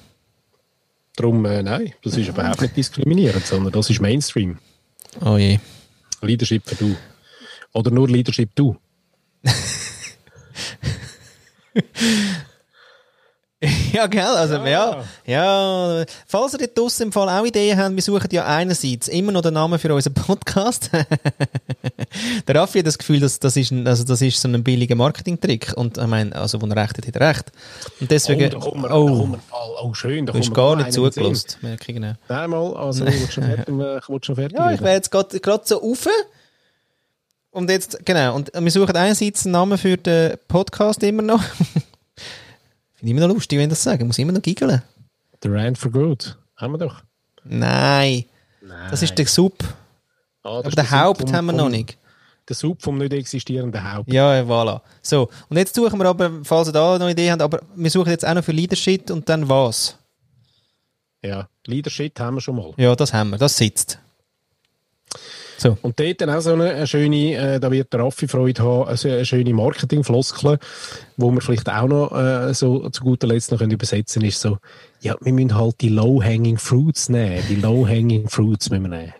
Darum, äh, nein, das ist überhaupt nicht diskriminierend, sondern das ist Mainstream. Oh je. Leadership für du. Oder nur Leadership du. Ja, gell? Also, ja. ja. Falls ihr dort draussen im Fall auch Ideen habt, wir suchen ja einerseits immer noch den Namen für unseren Podcast. der Raffi hat das Gefühl, dass das ist, ein, also das ist so ein billiger Marketingtrick. Und ich meine, also, wo er recht hat, hat er recht. Und deswegen, oh, oh, kommt man, oh, schön, da du hast gar nicht zugelassen. Merke ich genau. Nein, mal, also ich will schon fertig, ich will schon fertig Ja, ich wäre jetzt gerade gerade so rauf. Und jetzt, genau, und wir suchen einerseits einen Namen für den Podcast immer noch. Finde ich immer noch lustig, wenn ich das sage. Muss immer noch giggeln. The Rand for Good. Haben wir doch. Nein, das ist der Sub. Ah, Aber der Haupt vom- haben wir noch nicht. Der Sub vom nicht existierenden Haupt. Ja, voilà. So, und jetzt suchen wir aber, falls ihr da noch eine Idee habt, aber wir suchen jetzt auch noch für Leadership und dann was? Ja. Leadership haben wir schon mal. Ja, das haben wir, das sitzt. So, Und dort dann auch so eine, eine schöne, äh, da wird der Raffi Freude haben, also eine schöne Marketingfloskel, wo wir vielleicht auch noch äh, so zu guter Letzt noch können übersetzen ist so, ja, wir müssen halt die Low-Hanging Fruits nehmen. Die Low-Hanging Fruits müssen wir nehmen.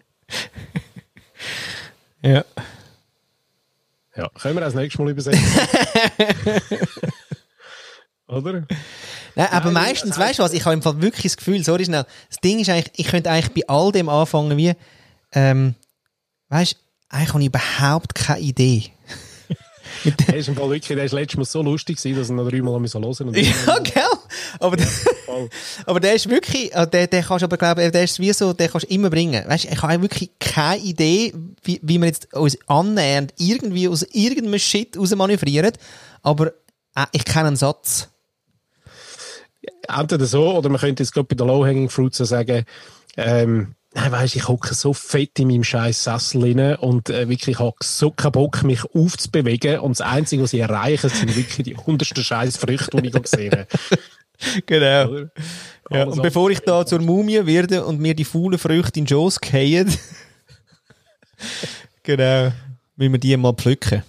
ja. Ja, können wir das nächste Mal übersetzen? Oder? Nein, aber Nein, meistens, das weißt du was, ich habe im Fall wirklich das Gefühl, sorry schnell, das Ding ist eigentlich, ich könnte eigentlich bei all dem anfangen wie, ähm, weißt du, eigentlich habe ich überhaupt keine Idee. Der ist im Fall wirklich, der ist letztes Mal so lustig gewesen, dass er noch dreimal hören musste. Ja, gell? Aber, Voll. aber der ist wirklich, äh, der, der kannst du aber glauben, der ist wie so, der kannst du immer bringen. Weißt du, ich habe wirklich keine Idee, wie, wie wir jetzt uns annähernd irgendwie aus irgendeinem Shit rausmanövrieren, aber äh, ich kenne einen Satz. Entweder so, oder man könnte jetzt gerade bei den Low-Hanging Fruits so sagen, ähm, nein, weisst, ich hocke so fett in meinem scheiß Sessel rein und äh, wirklich, ich habe so keinen Bock, mich aufzubewegen und das Einzige, was ich erreiche, sind wirklich die untersten scheiß Früchte, die ich gerade sehe. Genau. Ja, und bevor ich da zur Mumie werde und mir die faulen Früchte in den Schoss fallen, genau, müssen wir die mal pflücken.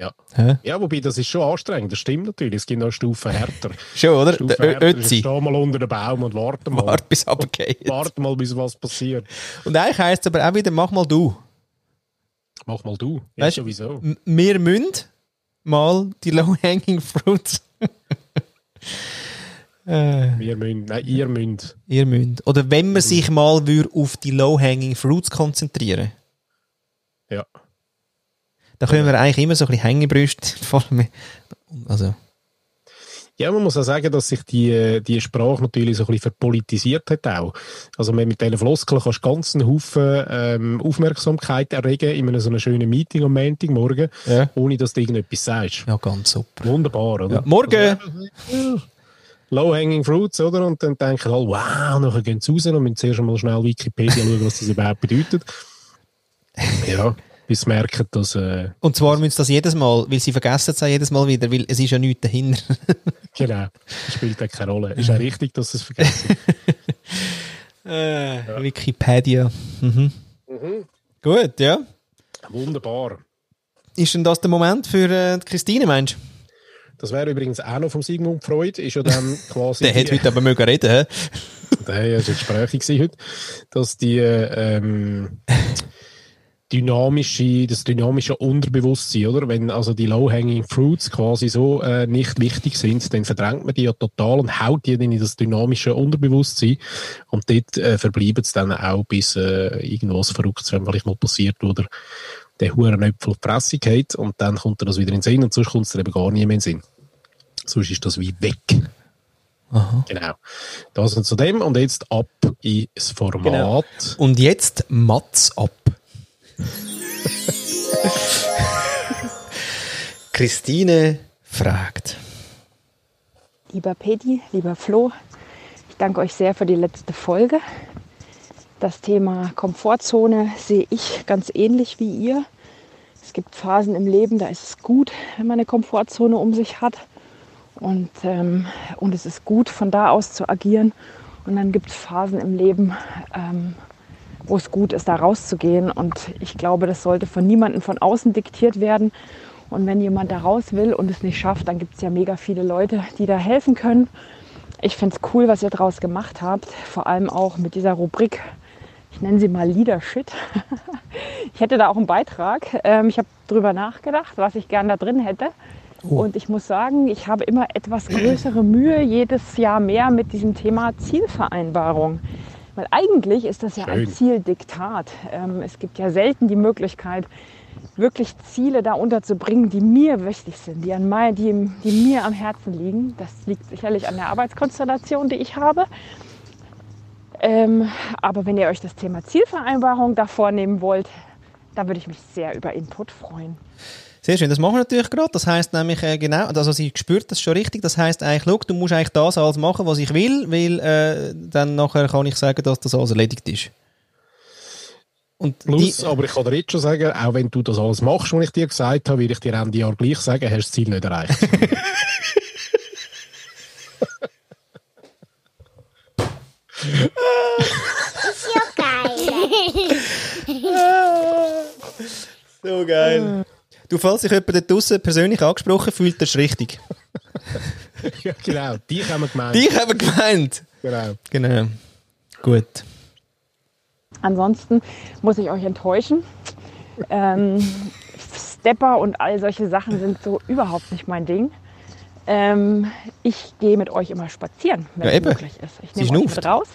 Ja. Hä? ja, wobei, das ist schon anstrengend, das stimmt natürlich, es gibt noch Stufen härter. Schon, oder? Stufen härter ist, steh mal unter dem Baum und warte mal. Warte, bis runtergeht. Warte mal, bis was passiert. Und eigentlich heisst es aber auch wieder, mach mal du. Mach mal du. Ja, Weißt- sowieso. Wir müssen mal die low-hanging fruits. äh, Wir müssen, nein, ihr müsst. ihr müsst. Oder wenn man sich mal auf die low-hanging fruits konzentrieren Ja. Dann können wir eigentlich immer so ein bisschen allem- Also, Ja, man muss auch sagen, dass sich die, äh, die Sprache natürlich so ein bisschen verpolitisiert hat auch. Also mit diesen Floskeln kannst du ganz einen Haufen ähm, Aufmerksamkeit erregen in einem so einem schönen Meeting am Montagmorgen, Ja. ohne dass du irgendetwas sagst. ja, ganz super. Wunderbar, oder? Ja, morgen! Also, Low-hanging fruits, oder? Und dann denken alle, wow, nachher gehen sie raus und müssen zuerst einmal schnell Wikipedia schauen, was das überhaupt bedeutet. Ja, bis sie merken, dass, äh, Und zwar müssen sie das jedes Mal, weil sie vergessen es auch jedes Mal wieder, weil es ist ja nichts dahinter. genau, das spielt keine Rolle. Ist auch richtig, dass sie es vergessen. Äh, Wikipedia. Mhm. Gut, ja. Wunderbar. Ist denn das der Moment für äh, die Christine, meinst du? Das wäre übrigens auch noch vom Sigmund Freud, ist ja dann quasi... Der hätte heute aber mögen reden, hä? Der ist jetzt Gespräch heute, dass die ähm, dynamische, das dynamische Unterbewusstsein, oder? Wenn also die low-hanging fruits quasi so äh, nicht wichtig sind, dann verdrängt man die ja total und haut die dann in das dynamische Unterbewusstsein und dort äh, verbleiben sie dann auch, bis äh, irgendwas Verrücktes vielleicht mal passiert oder der huren Äpfel auf die Fresse geht und dann kommt er das wieder in den Sinn und sonst kommt es eben gar nie mehr in den Sinn. Sonst ist das wie weg. Genau. Das und zu dem und jetzt ab ins Format. Genau. Und jetzt Mats ab. Christine fragt. Lieber Pedi, lieber Flo, ich danke euch sehr für die letzte Folge. Das Thema Komfortzone sehe ich ganz ähnlich wie ihr. Es gibt Phasen im Leben, da ist es gut, wenn man eine Komfortzone um sich hat. Und, ähm, und es ist gut, von da aus zu agieren. Und dann gibt es Phasen im Leben, ähm, wo es gut ist, da rauszugehen. Und ich glaube, das sollte von niemandem von außen diktiert werden. Und wenn jemand da raus will und es nicht schafft, dann gibt es ja mega viele Leute, die da helfen können. Ich finde es cool, was ihr daraus gemacht habt. Vor allem auch mit dieser Rubrik, ich nenne sie mal Leadership. ich hätte da auch einen Beitrag. Ähm, ich habe drüber nachgedacht, was ich gern da drin hätte. Und ich muss sagen, ich habe immer etwas größere Mühe, jedes Jahr mehr mit diesem Thema Zielvereinbarung. Weil eigentlich ist das ja ein Schön. Zieldiktat. Ähm, es gibt ja selten die Möglichkeit, wirklich Ziele da unterzubringen, die mir wichtig sind, die, an mein, die, die mir am Herzen liegen. Das liegt sicherlich an der Arbeitskonstellation, die ich habe. Ähm, aber wenn ihr euch das Thema Zielvereinbarung da vornehmen wollt, Da würde ich mich sehr über Input freuen. Sehr schön, das machen wir natürlich gerade. Das heißt nämlich äh, genau, also sie spürt das schon richtig. Das heißt eigentlich, schau, du musst eigentlich das alles machen, was ich will, weil äh, dann nachher kann ich sagen, dass das alles erledigt ist. Und Plus, die, aber ich kann dir jetzt schon sagen, auch wenn du das alles machst, was ich dir gesagt habe, würde ich dir Ende Jahr gleich sagen, hast du das Ziel nicht erreicht. ist ja geil. so geil. Du, falls sich jemand dort draussen persönlich angesprochen fühlt, das ist richtig. ja, genau. Die haben wir gemeint. Die haben wir gemeint. Genau. Genau. Gut. Ansonsten muss ich euch enttäuschen. Ähm, Stepper und all solche Sachen sind so überhaupt nicht mein Ding. Ähm, ich gehe mit euch immer spazieren, wenn ja, es möglich ist. Ich nehme euch mit raus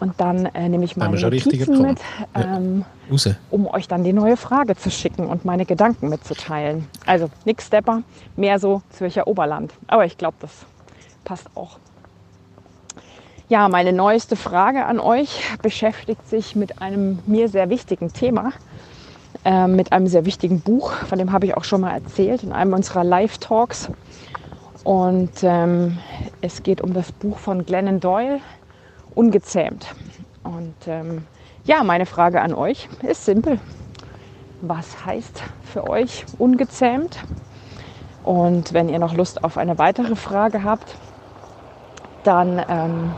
und dann äh, nehme ich meine Notizen mit, ähm, ja. um euch dann die neue Frage zu schicken und meine Gedanken mitzuteilen. Also nix Stepper, mehr so Zürcher Oberland. Aber ich glaube, das passt auch. Ja, meine neueste Frage an euch beschäftigt sich mit einem mir sehr wichtigen Thema, äh, mit einem sehr wichtigen Buch, von dem habe ich auch schon mal erzählt in einem unserer Live-Talks. Und ähm, es geht um das Buch von Glennon Doyle, Ungezähmt. Und ähm, ja, meine Frage an euch ist simpel. Was heißt für euch ungezähmt? Und wenn ihr noch Lust auf eine weitere Frage habt, dann ähm,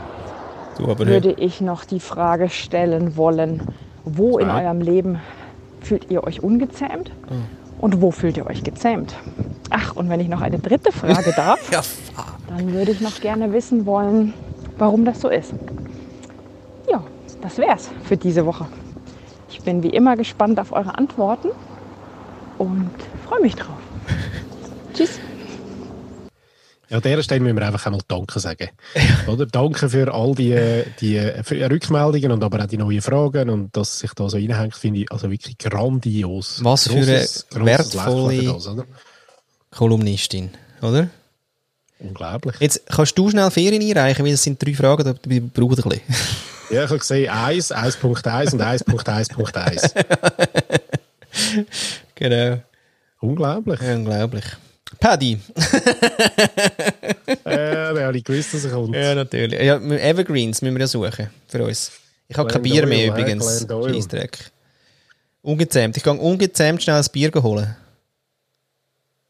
würde ich noch die Frage stellen wollen, wo in eurem Leben fühlt ihr euch ungezähmt oh. und wo fühlt ihr euch gezähmt? Ach, und wenn ich noch eine dritte Frage darf, ja. dann würde ich noch gerne wissen wollen, warum das so ist. Ja, das wär's für diese Woche. Ich bin wie immer gespannt auf eure Antworten und freue mich drauf. Tschüss. Ja, an dieser Stelle müssen wir einfach einmal Danke sagen. Oder? Danke für all die, die für Rückmeldungen und aber auch die neuen Fragen und dass sich da so reinhängt, finde ich also wirklich grandios. Was großes, für eine wertvolle das, oder? Kolumnistin, oder? Unglaublich. Jetzt kannst du schnell Ferien einreichen, weil es sind drei Fragen, da braucht ein bisschen. Ja, ich habe gesehen 1, 1.1 und 1.1.1. genau. Unglaublich. Ja, unglaublich. Paddy. äh, wir haben gewusst, dass er kommt. Ja, natürlich. Ja, Evergreens müssen wir ja suchen für uns. Ich habe kein Bier mehr übrigens. Scheissdreck. Ungezähmt. Ich gehe ungezähmt schnell ein Bier holen.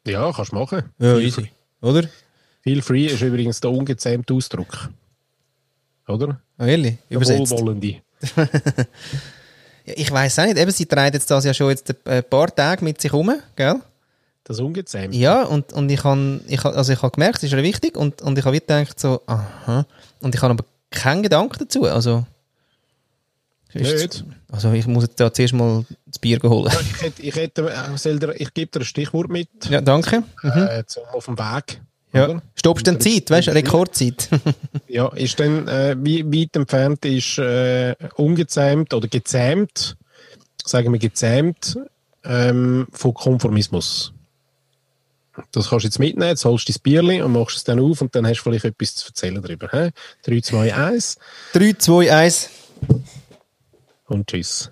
Ja, kannst du machen. Ja, easy. Oder? Feel free ist übrigens der ungezähmte Ausdruck. Oder? Oh, ehrlich? Übersetzt. Wohlwollende. ja, ich weiß auch nicht. Eben, sie treibt jetzt das ja schon jetzt ein paar Tage mit sich um, gell? Das Ungezähmte. Ja, und, und ich habe ich, also ich hab gemerkt, es ist ja wichtig und, und ich habe gedacht so, aha. Und ich habe aber keinen Gedanken dazu. Also, nicht. Also ich muss jetzt da zuerst mal das Bier holen. Ja, ich, hätte, ich, hätte, äh, ich gebe dir ein Stichwort mit. Ja, danke. Mhm. Äh, auf dem Weg. Ja. Stoppst du denn Zeit, weißt du, Rekordzeit? ja, ist dann, äh, wie weit entfernt ist äh, ungezähmt oder gezähmt, sagen wir gezähmt, ähm, von Konformismus? Das kannst du jetzt mitnehmen, jetzt holst du dein Bierli und machst es dann auf und dann hast du vielleicht etwas zu erzählen darüber. 3, 2, 1. 3, 2, 1. Und tschüss.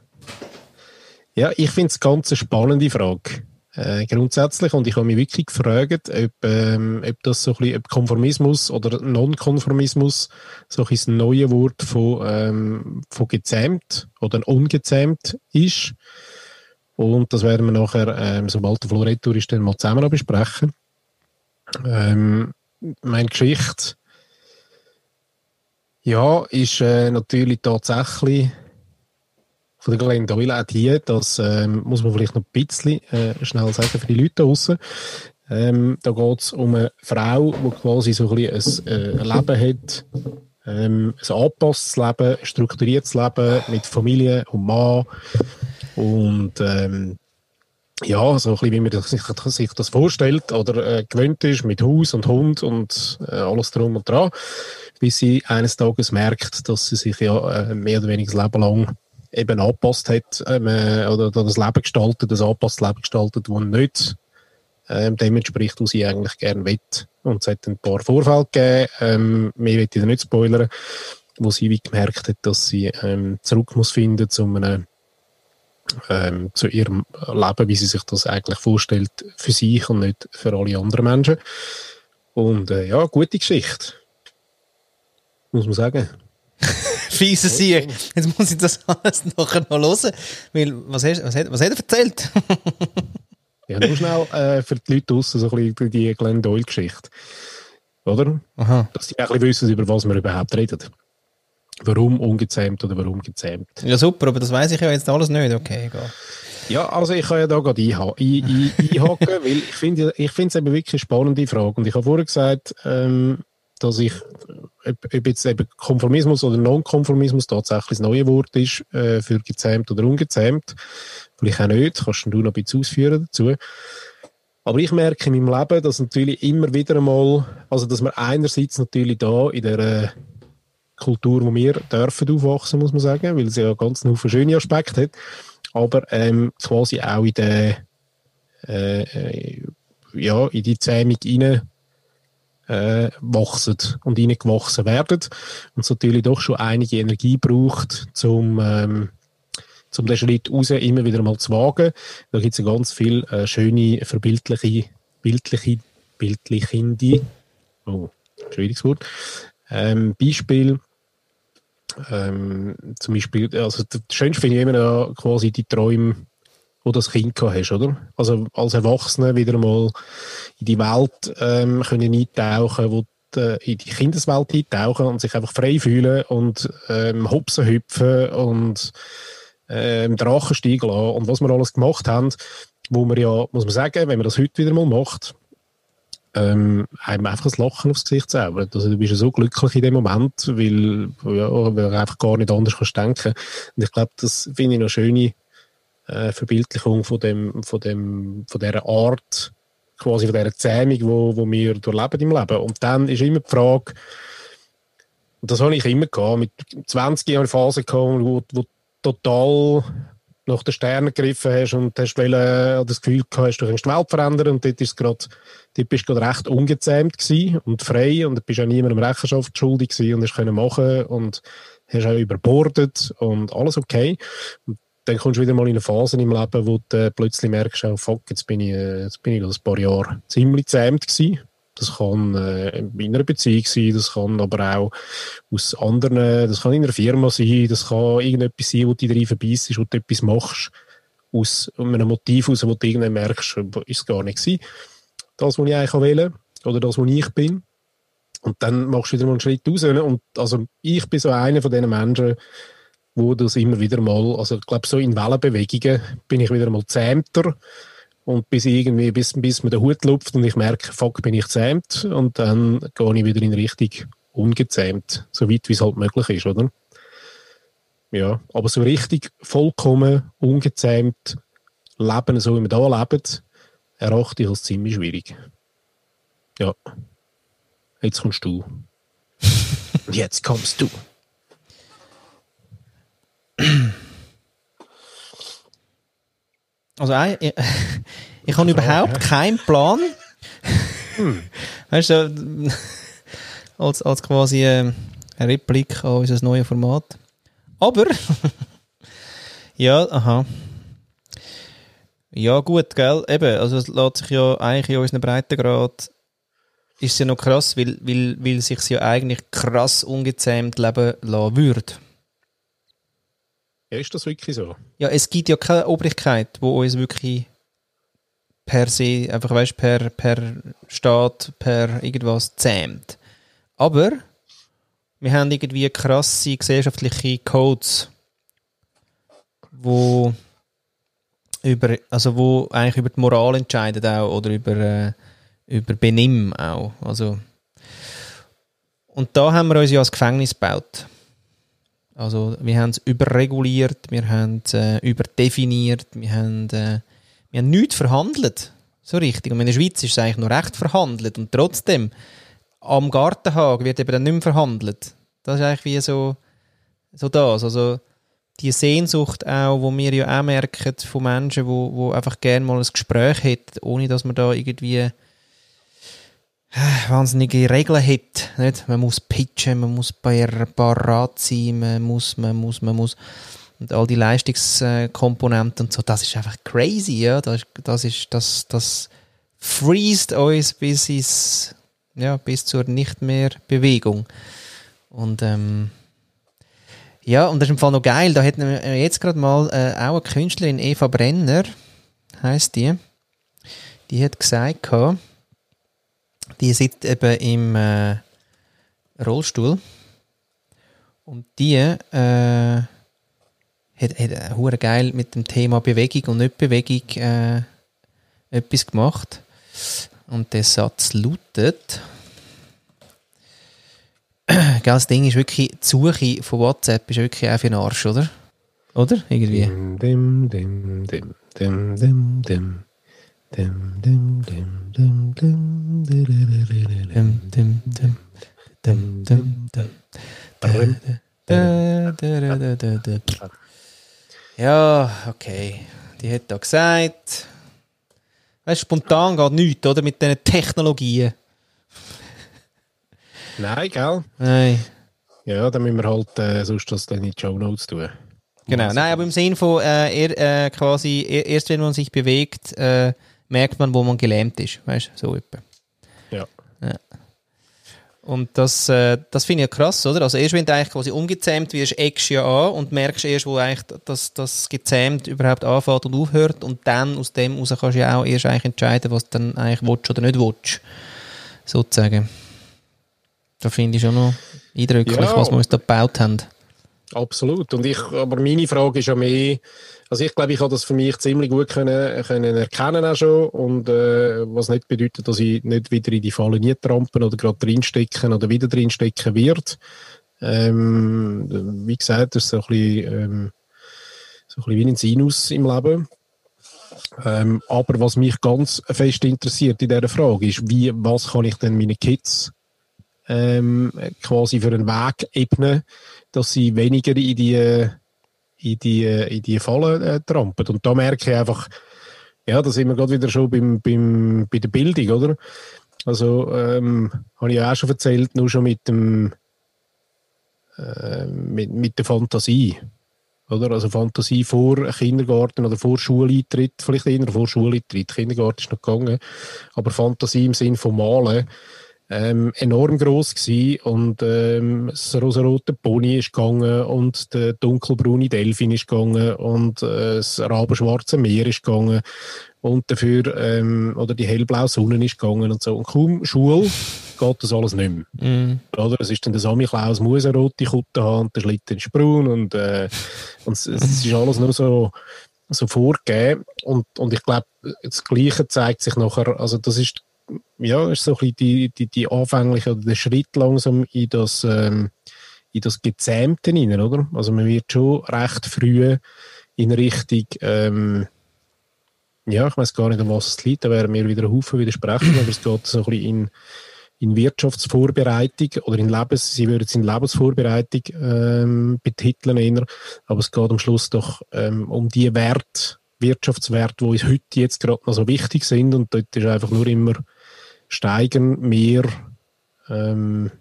Ja, ich finde es ganz eine spannende Frage. Äh, grundsätzlich. Und ich habe mich wirklich gefragt, ob, ähm, ob das so ein bisschen, ob Konformismus oder Nonkonformismus so ein das neue Wort von, ähm, von gezähmt oder ungezähmt ist. Und das werden wir nachher, ähm, sobald der Floretour ist, dann mal zusammen besprechen. Ähm, meine Geschichte, ja, ist äh, natürlich tatsächlich von der Glenn Doyle auch die, das ähm, muss man vielleicht noch ein bisschen äh, schnell sagen für die Leute draußen. Ähm, da geht es um eine Frau, die quasi so ein, bisschen ein, äh, Leben hat, ähm, ein angepasstes Leben, ein strukturiertes Leben mit Familie und Mann und ähm, ja, so ein bisschen, wie man sich, sich das vorstellt oder äh, gewöhnt ist mit Haus und Hund und äh, alles drum und dran, bis sie eines Tages merkt, dass sie sich ja äh, mehr oder weniger das Leben lang eben angepasst hat ähm, äh, oder das Leben gestaltet, das angepasstes Leben gestaltet, das nicht ähm, dem entspricht, was sie eigentlich gerne will. Und es hat ein paar Vorfälle gegeben, ähm, mehr will ich nicht spoilern, wo sie wie gemerkt hat, dass sie ähm, zurück muss finden zu einem ähm, zu ihrem Leben, wie sie sich das eigentlich vorstellt, für sich und nicht für alle anderen Menschen. Und äh, ja, gute Geschichte. Muss man sagen. Fiese Sieg. Jetzt muss ich das alles nachher noch hören. Weil, was, hast, was, hat, was hat er erzählt? Ja, nur schnell äh, für die Leute draussen so ein bisschen die Glenn Doyle-Geschichte. Oder? Aha. Dass die ein bisschen wissen, über was wir überhaupt reden. Warum ungezähmt oder warum gezähmt. Ja, super, aber das weiß ich ja jetzt alles nicht. Okay, egal. Ja, also ich kann ja da gerade einha ein, ein, einhaken, weil ich finde ich finde es eben wirklich eine spannende Frage. Und ich habe vorher gesagt, ähm, dass ich, ob, ob jetzt eben Konformismus oder Non-Konformismus tatsächlich das neue Wort ist äh, für gezähmt oder ungezähmt. Vielleicht auch nicht, kannst du noch ein bisschen ausführen dazu. Aber ich merke in meinem Leben, dass natürlich immer wieder einmal, also dass man einerseits natürlich da in der äh, Kultur, wo wir dürfen aufwachsen, muss man sagen, weil es ja ganz viele schöne Aspekte hat, aber ähm, quasi auch in der äh, äh, ja, in die Zähmung rein äh, wachsen und reingewachsen werden und es natürlich doch schon einige Energie braucht, zum ähm, zum den Schritt raus immer wieder mal zu wagen. Da gibt es ja ganz viele äh, schöne, verbildliche, bildliche, bildlichende, oh, schwieriges Wort, ähm, Beispiel, ähm, zum Beispiel, also das Schönste finde ich immer noch quasi die Träume, wo das Kind gehabt hast, oder? Also als Erwachsener wieder mal in die Welt ähm, können eintauchen, wo die, äh, in die Kindeswelt eintauchen und sich einfach frei fühlen und ähm, hopsen hüpfen und ähm, Drachen steigen lassen und was wir alles gemacht haben, wo man ja, muss man sagen, wenn man das heute wieder mal macht, ähm, einem einfach ein Lachen aufs Gesicht zaubert. Also du bist ja so glücklich in dem Moment, weil, ja, weil du einfach gar nicht anders kannst denken. Und ich glaube, das finde ich eine schöne äh, Verbildlichung von dem, von dem, von dieser Art, quasi von dieser Zähmung, wo, wo wir durchleben im Leben. Und dann ist immer die Frage, und das habe ich immer gehabt, mit 20 Jahren Phase gehabt, wo, wo total nach den Sternen gegriffen hast und hast wollen, oder das Gefühl gehabt du kannst die Welt verändern und dort, ist grad, dort bist du gerade recht ungezähmt und frei und bist auch niemandem Rechenschaft schuldig gewesen und hast können machen und hast auch überbordet und alles okay. Und dann kommst du wieder mal in eine Phase im Leben, wo du plötzlich merkst, oh fuck, jetzt bin ich, jetzt bin ich ein paar Jahre ziemlich zähmt gewesen das kann äh, in einer Beziehung sein, das kann aber auch aus anderen, das kann in einer Firma sein, das kann irgendetwas sein, wo du drin verbeißt, wo du etwas machst, aus einem Motiv aus, wo du irgendwann merkst, ist gar nicht gewesen. Das, was ich eigentlich will, oder das, was ich bin. Und dann machst du wieder mal einen Schritt raus. Und also ich bin so einer von diesen Menschen, wo das immer wieder mal, also ich glaube, so in Wellenbewegungen bin ich wieder mal zähmter und bis irgendwie, bis, bis mir der Hut lupft und ich merke, fuck, bin ich zähmt und dann gehe ich wieder in Richtung ungezähmt, so weit wie es halt möglich ist, oder? Ja, aber so richtig vollkommen ungezähmt leben, so wie wir da leben, erachte ich als ziemlich schwierig. Ja. Jetzt kommst du. und jetzt kommst du. Also, ich, ich habe überhaupt keinen Plan. Hm. Weißt du, als, als quasi äh, ein Replik an unser neues Format. Aber, ja, aha. Ja, gut, gell, eben, also es lässt sich ja eigentlich in unserem Breitengrad ist es ja noch krass, weil, weil, weil sich ja eigentlich krass ungezähmt leben lassen würde. Ja, ist das wirklich so? Ja, es gibt ja keine Obrigkeit, wo uns wirklich per se, einfach weißt, per, per Staat, per irgendwas zähmt. Aber wir haben irgendwie krasse gesellschaftliche Codes, wo über, also wo eigentlich über die Moral entscheiden auch oder über, äh, über Benimm auch. Also, und da haben wir uns ja als Gefängnis gebaut. Also wir haben es überreguliert, wir haben es äh, überdefiniert, wir haben, äh, wir haben nichts verhandelt. So richtig. Und in der Schweiz ist es eigentlich noch recht verhandelt. Und trotzdem, am Gartenhag wird eben dann nicht mehr verhandelt. Das ist eigentlich wie so, so das. Also die Sehnsucht auch, wo wir ja auch merken von Menschen, wo, wo einfach gerne mal ein Gespräch hätten, ohne dass man da irgendwie wahnsinnige Regeln hat. Nicht? Man muss pitchen, man muss parat sein, man muss, man muss, man muss. und all die Leistungskomponenten und so, das ist einfach crazy, ja. Das, das ist, das, das freest uns bis ins, ja, bis zur nicht mehr Bewegung. Und, ähm, ja, und das ist im Fall noch geil, da hätten wir jetzt gerade mal äh, auch eine Künstlerin, Eva Brenner, heißt die, die hat gesagt, die sitzt eben im äh, Rollstuhl und die äh, hat, hat äh, hure geil mit dem Thema Bewegung und nicht Bewegung äh, etwas gemacht. Und der Satz lautet, das Ding ist wirklich, die Suche von WhatsApp ist wirklich auch für den Arsch, oder? Oder? Irgendwie. Dim, dim, dim, dim, dim, dim, dim. Ja, okay. Die hat da gesagt. Weißt, spontan geht nichts, oder? Mit diesen Technologien. Nein, gell? Nein. Ja, dann müssen wir halt äh, sonst das dann in die Show Notes tun. Genau. Nein, aber im Sinn von, äh, er, äh, quasi, er- erst wenn man sich bewegt, äh, merkt man, wo man gelähmt ist. Weißt du, so etwa. Ja. Und das, äh, das finde ich ja krass, oder? Also erst wenn du eigentlich quasi umgezähmt wirst, eckst du ja an und merkst erst, wo eigentlich das, das gezähmt überhaupt anfängt und aufhört und dann aus dem heraus kannst du ja auch erst eigentlich entscheiden, was du dann eigentlich willst oder nicht willst. Sozusagen. Da finde ich schon noch eindrücklich, Ja. was wir uns da gebaut haben. Absolut. Und ich, aber meine Frage ist ja mehr, also ich glaube, ich habe das für mich ziemlich gut können, können erkennen auch schon und äh, was nicht bedeutet, dass ich nicht wieder in die Falle nie trampen oder gerade drinstecken oder wieder drinstecken wird. Ähm, wie gesagt, das ist so ein bisschen, ähm, so ein bisschen wie ein Sinus im Leben. Ähm, aber was mich ganz fest interessiert in dieser Frage ist, wie, was kann ich denn meinen Kids ähm, quasi für einen Weg ebnen, dass sie weniger in die, in die, in die Falle äh, trampen. Und da merke ich einfach, ja, da sind wir gerade wieder schon beim, beim, bei der Bildung, oder? Also, ähm, habe ich ja auch schon erzählt, nur schon mit dem, äh, mit, mit der Fantasie. Oder? Also Fantasie vor Kindergarten oder vor Schuleintritt, vielleicht eher vor Schuleintritt. Kindergarten ist noch gegangen. Aber Fantasie im Sinn von Malen ähm, enorm groß gsi und ähm, das rosarote Pony ist gegangen und der dunkelbraune Delfin ist gegangen und äh, das rabenschwarze Meer ist gegangen und dafür ähm, oder die hellblaue Sonne ist gegangen und so und kaum Schule geht das alles nicht mehr. Mm. Oder? Es ist dann der Sammy Klaus muss eine rote Kutte haben und der Schlitten ist braun und, äh, und es, es ist alles nur so, so vorgegeben. Und, und ich glaube, das Gleiche zeigt sich nachher, also das ist, ja, ist so ein bisschen die, die, die anfängliche oder der Schritt langsam in das, ähm, in das Gezähmte hinein, oder? Also man wird schon recht früh in Richtung, ähm, ja, ich weiß gar nicht, an was es liegt, da werden wir wieder einen Haufen widersprechen, aber es geht so ein bisschen in, in Wirtschaftsvorbereitung oder in Lebens, sie würden es in Lebensvorbereitung ähm, betiteln eher, aber es geht am Schluss doch ähm, um die Wert, Wirtschaftswerte, die uns heute jetzt gerade noch so wichtig sind und dort ist einfach nur immer steigen, mehr ähm,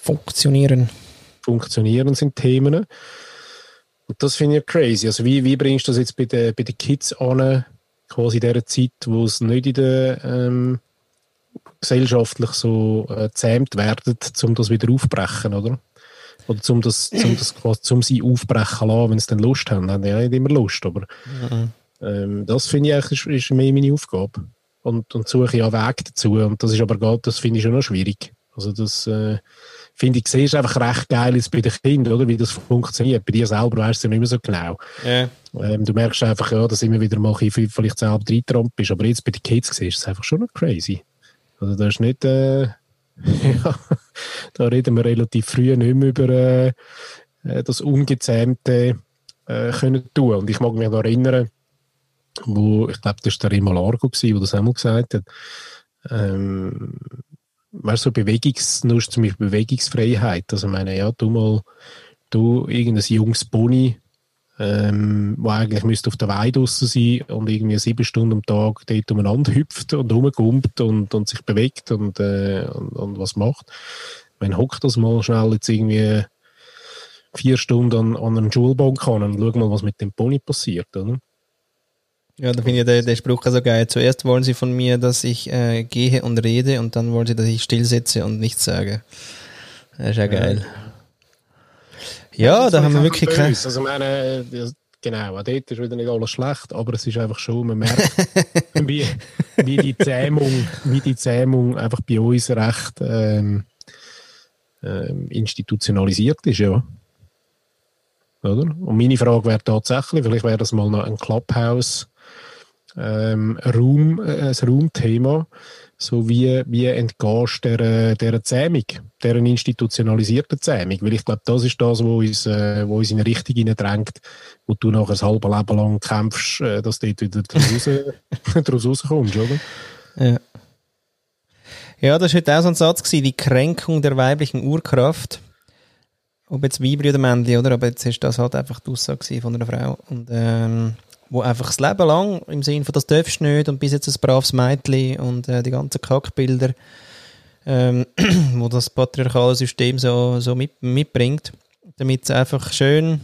Funktionieren. funktionieren sind Themen. Und das finde ich crazy. Also wie, wie bringst du das jetzt bei den, bei den Kids an, quasi in dieser Zeit, wo es nicht in der ähm, gesellschaftlich so äh, zähmt werden, um das wieder aufbrechen, oder? Oder zum das, zum das quasi, zum sie aufbrechen lassen, wenn sie dann Lust haben. Haben ja nicht immer Lust, aber ähm, das finde ich eigentlich ist, ist mehr meine Aufgabe. Und, und suche ja Weg dazu. Und das ist aber gar, das finde ich schon noch schwierig. Also das äh, finde ich, siehst einfach recht geil jetzt bei den Kindern, oder? Wie das funktioniert. Bei dir selber weißt du es ja nicht mehr so genau. Ja. Ähm, du merkst einfach, ja, dass immer wieder mal vielleicht selber reingetrampelt bist. Aber jetzt bei den Kids siehst du es einfach schon noch crazy. Also da ist nicht, äh, ja, da reden wir relativ früh nicht mehr über äh, äh, das Ungezähmte äh, können tun. Und ich mag mich noch erinnern, wo, ich glaube, das war der Remo Largo, der das auch mal gesagt hat, ähm, weißt so Bewegungs, nur zum Beispiel Bewegungsfreiheit. Also, ich meine, ja, du mal, du, irgendein junges Pony, ähm, wo eigentlich müsste auf der Weide draussen sein und irgendwie sieben Stunden am Tag dort umeinander hüpft und rumgumpt und, und sich bewegt und, äh, und, und was macht. Wenn hockt das mal schnell jetzt irgendwie vier Stunden an, an einen Schulbank kann und schau mal, was mit dem Pony passiert, oder? Ja, da finde ich den, den Spruch so geil. Zuerst wollen sie von mir, dass ich äh, gehe und rede und dann wollen sie, dass ich stillsitze und nichts sage. Das ist ja geil. Ja, Das da haben wir wirklich kein... Also, meine, genau, auch dort ist wieder nicht alles schlecht, aber es ist einfach schon, man merkt, wie, wie, die Zähmung, wie die Zähmung einfach bei uns recht ähm, ähm, institutionalisiert ist, ja. Oder? Und meine Frage wäre tatsächlich, vielleicht wäre das mal noch ein Clubhouse ähm, Raum, äh, ein Raumthema, so wie, wie entgehst du der Zähmung, der institutionalisierten Zähmung, weil ich glaube, das ist das, wo uns, äh, wo uns in eine Richtung hineindrängt, wo du nachher ein halbes Leben lang kämpfst, äh, dass du dort wieder daraus, daraus rauskommst, oder? Ja. ja, das war heute auch so ein Satz, gewesen, die Kränkung der weiblichen Urkraft. Ob jetzt Weibri oder Männli, oder? Aber jetzt ist das halt einfach die Aussage von einer Frau. Und, ähm, wo einfach das Leben lang im Sinne von das darfst du nicht und bis jetzt ein braves Mädchen und äh, die ganzen Kackbilder, ähm, wo das patriarchale System so, so mit, mitbringt, damit es einfach schön,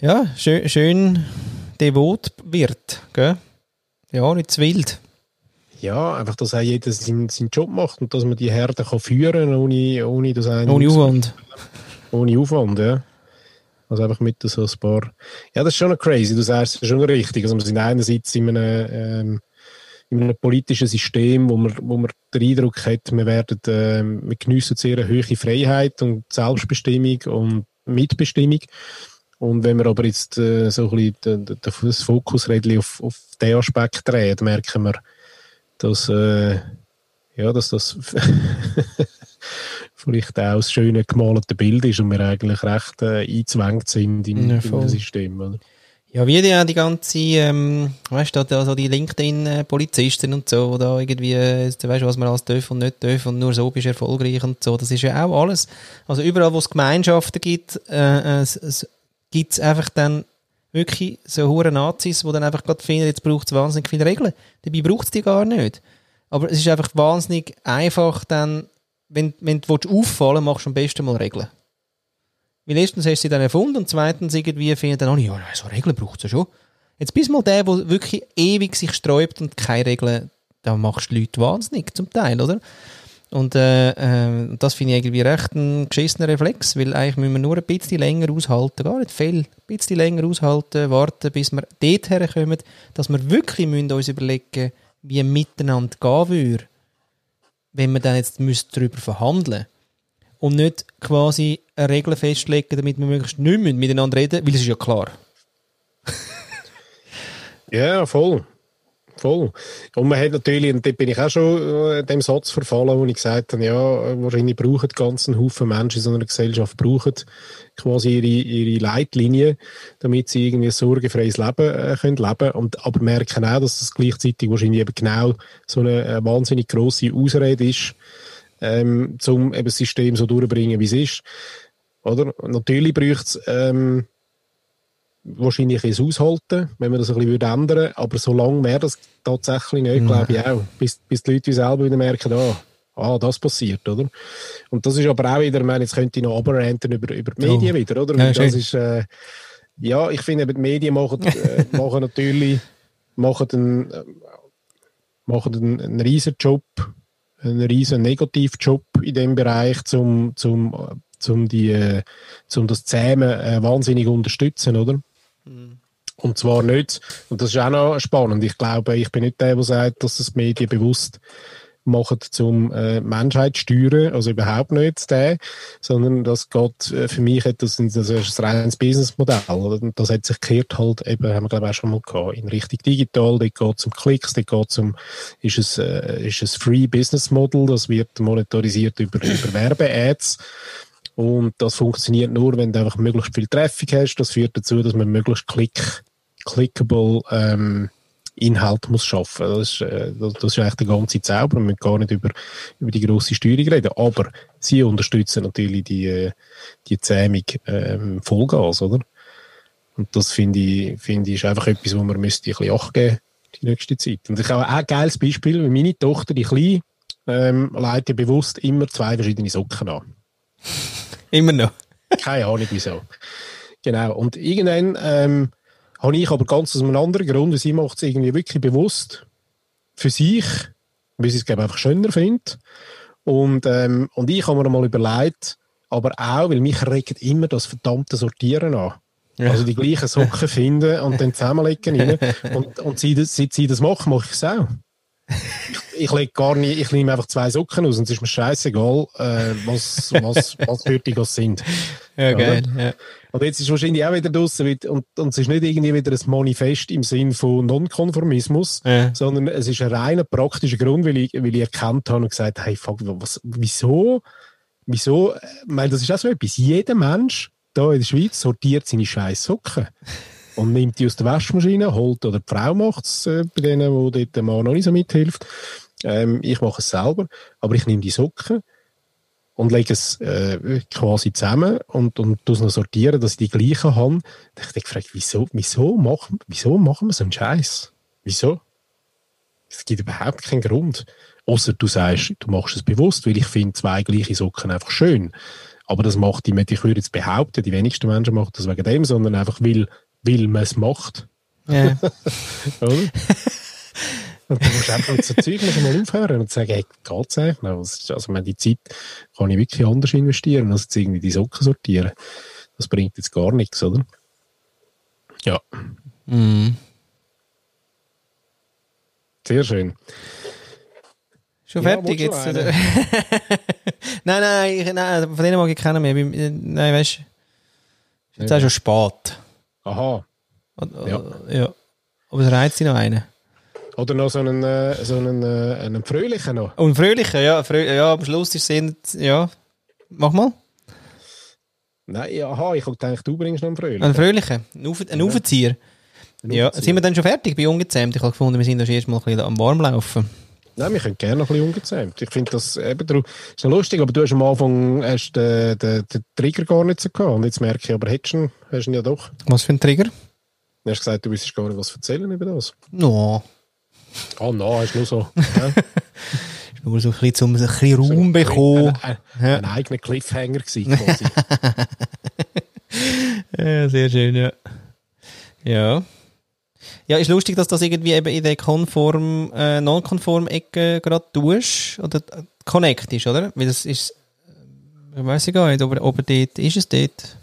ja, schön, schön devot wird, gell? Ja, nicht zu wild. Ja, einfach, dass auch jeder seinen, seinen Job macht und dass man die Herde kann führen kann, ohne, ohne dass einer... Ohne Aufwand. Ohne Aufwand, ja. Also einfach mit so ein paar... Ja, das ist schon crazy, du sagst, ist schon richtig. Also wir sind einerseits in einem, ähm, in einem politischen System, wo man, wo man den Eindruck hat, wir werden, ähm, wir geniessen sehr eine hohe Freiheit und Selbstbestimmung und Mitbestimmung. Und wenn wir aber jetzt äh, so ein bisschen das Fokusrädchen auf, auf den Aspekt drehen, merken wir, dass, äh, ja, dass das vielleicht auch das schöne gemalte Bild ist und wir eigentlich recht äh, eingezwängt sind im, Ja, dem System. Oder? Ja, wie die, die ganze, ähm, weißt du, da, so die LinkedIn-Polizisten und so, wo da irgendwie, äh, weißt du, was man alles darf und nicht darf und nur so bist du erfolgreich und so, das ist ja auch alles. Also überall, wo es Gemeinschaften gibt, äh, äh, es, es gibt es einfach dann wirklich so hure Nazis, die dann einfach gerade finden, jetzt braucht es wahnsinnig viele Regeln. Dabei braucht es die gar nicht. Aber es ist einfach wahnsinnig einfach dann, wenn, wenn du willst auffallen machst du am besten mal Regeln. Weil erstens hast du sie dann erfunden und zweitens irgendwie finden dann alle, ja, so Regeln braucht es ja schon. Jetzt bist mal der, der wirklich ewig sich sträubt und keine Regeln, da machst du die Leute wahnsinnig zum Teil, oder? Und äh, äh, das finde ich irgendwie recht ein geschissener Reflex, weil eigentlich müssen wir nur ein bisschen länger aushalten, gar nicht viel, ein bisschen länger aushalten, warten, bis wir dort herkommen, dass wir wirklich müssen uns überlegen wie miteinander gehen würde, wenn wir dann jetzt müssen darüber verhandeln und nicht quasi eine Regel festlegen, damit wir möglichst nicht miteinander reden, weil es ist ja klar. Ja, voll. Voll. Und man hat natürlich, und dort bin ich auch schon äh, dem Satz verfallen, wo ich gesagt habe, ja, wahrscheinlich brauchen die ganzen Haufen Menschen in so einer Gesellschaft brauchen quasi ihre, ihre Leitlinie, damit sie irgendwie ein sorgenfreies Leben äh, können leben und aber merken auch, dass das gleichzeitig wahrscheinlich eben genau so eine äh, wahnsinnig grosse Ausrede ist, ähm, um eben das System so durchzubringen, wie es ist. Oder? Natürlich braucht es ähm, wahrscheinlich ein Aushalten, wenn man das ein bisschen ändern würde. Aber solange wäre das tatsächlich nicht, glaube ich auch. Bis, bis die Leute selber wieder merken, ah, ah, das passiert, oder? Und das ist aber auch wieder, ich meine, jetzt könnte ich noch runterranten über, über die Oh. Medien wieder, oder? Ja, das ist, äh, ja, ich finde, die Medien machen, äh, machen natürlich machen einen, äh, machen einen, einen riesen Job, einen riesen Negativjob in dem Bereich, zum, zum, äh, zum, die, äh, zum das Zähmen äh, wahnsinnig unterstützen, oder? Und zwar nicht, und das ist auch noch spannend, ich glaube, ich bin nicht der, der sagt, dass das die Medien bewusst machen zum äh, Menschheit steuern, also überhaupt nicht der, sondern das geht, äh, für mich hat das, das ist ein reines Businessmodell, das hat sich gekehrt halt, eben, haben wir glaube ich auch schon mal gehabt, in Richtung digital, dort geht es um Klicks, dort geht es um, ist es, äh, ist es Free Business Model, das wird monetarisiert über, über Werbe-Ads, und das funktioniert nur, wenn du einfach möglichst viel Traffic hast. Das führt dazu, dass man möglichst click, clickable ähm, Inhalt muss schaffen. Das ist, äh, das, ist eigentlich der ganze Zauber. Wir müssen gar nicht über, über die grosse Steuerung reden. Aber sie unterstützen natürlich die, äh, die Zähmung ähm, Vollgas, oder? Und das finde ich, finde ich ist einfach etwas, wo man müsste ein bisschen Acht geben die nächste Zeit. Und ich habe auch ein geiles Beispiel, meine Tochter, die Kleine, ähm, legt ja bewusst immer zwei verschiedene Socken an. Immer noch. Keine Ahnung wieso. Genau. Und irgendwann ähm, habe ich aber ganz aus einem anderen Grund, sie macht es irgendwie wirklich bewusst für sich, weil sie es glaube einfach schöner findet. Und, ähm, und ich habe mir mal überlegt, aber auch, weil mich regt immer das verdammte Sortieren an. Ja. Also die gleichen Socken finden und dann zusammenlegen rein. Und, und sie, das- seit sie das machen, mache ich es auch. Ich, ich lege gar nicht, ich nehme einfach zwei Socken aus und es ist mir scheißegal, äh, was, was, was für die das sind. Ja, geil, Ja. Und jetzt ist wahrscheinlich auch wieder draussen mit- und, und es ist nicht irgendwie wieder ein Manifest im Sinn von Nonkonformismus, Ja. sondern es ist ein reiner praktischer Grund, weil ich, weil ich erkannt habe und gesagt hey, fuck, was, wieso, wieso, ich meine, das ist auch so etwas, jeder Mensch da in der Schweiz sortiert seine scheiß Socken und nimmt die aus der Waschmaschine, holt, oder die Frau macht es äh, bei denen, wo dort der Mann noch nicht so mithilft. Ähm, ich mache es selber, aber ich nehme die Socken und lege es äh, quasi zusammen und, und tue es noch sortieren, dass ich die gleichen habe. Da habe ich gefragt, wieso, wieso, machen, wieso machen wir so einen Scheiß? Wieso? Es gibt überhaupt keinen Grund. Außer du sagst, du machst es bewusst, weil ich finde zwei gleiche Socken einfach schön. Aber das macht die, ich würde jetzt behaupten, die wenigsten Menschen machen das wegen dem, sondern einfach, weil, weil man es macht. Ja. Oder? Und du musst einfach mit so Zeug musst mal aufhören und sagen, hey, geht's eigentlich ist- Also, meine, die Zeit kann ich wirklich anders investieren, als jetzt irgendwie die Socken sortieren. Das bringt jetzt gar nichts, oder? Ja, Mhm. sehr schön. Schon Ja, fertig jetzt? du oder? nein, nein, ich, nein, von denen mag ich keinen mehr. Äh, Nein, weißt du, ist jetzt auch schon spät. Aha. Ja. ja. Aber es reizt sich noch einen. Oder noch so einen, äh, so einen, äh, einen fröhlichen noch. Und fröhlicher, ja, frö ja, am Schluss ist es ja. Mach mal. Nein, ja, aha, ich gedacht, du bringst noch einen fröhlichen. Ein fröhlicher. Ein, Auf ein Aufzieher. Ja, Aufzieher. sind wir dann schon fertig bei ungezähmt? Ich habe gefunden, wir sind das erst mal ein bisschen am Warmlaufen. Nein, wir können gerne noch ein bisschen ungezähmt. Ich finde das eben, darum- ist noch lustig, aber du hast am Anfang hast den, den, den Trigger gar nicht so gehabt. Und jetzt merke ich, aber hättest du ihn, hast du ihn ja doch. Was für ein Trigger? Du hast gesagt, du wüsstest gar nicht, was erzählen über das. No. Ah, oh, hast du nur so. ja. Ist nur so ein bisschen, um ein bisschen Raum bekommen. Ein, ein, Ja. ein eigener Cliffhanger gewesen, quasi. Ja, sehr schön, ja. Ja. Ja, ist lustig, dass das irgendwie eben in der konform, äh, non-konform Ecke gerade tust oder connect ist, oder? Weil das ist, äh, ich weiß gar nicht, ob er, ob dort, ist es dort?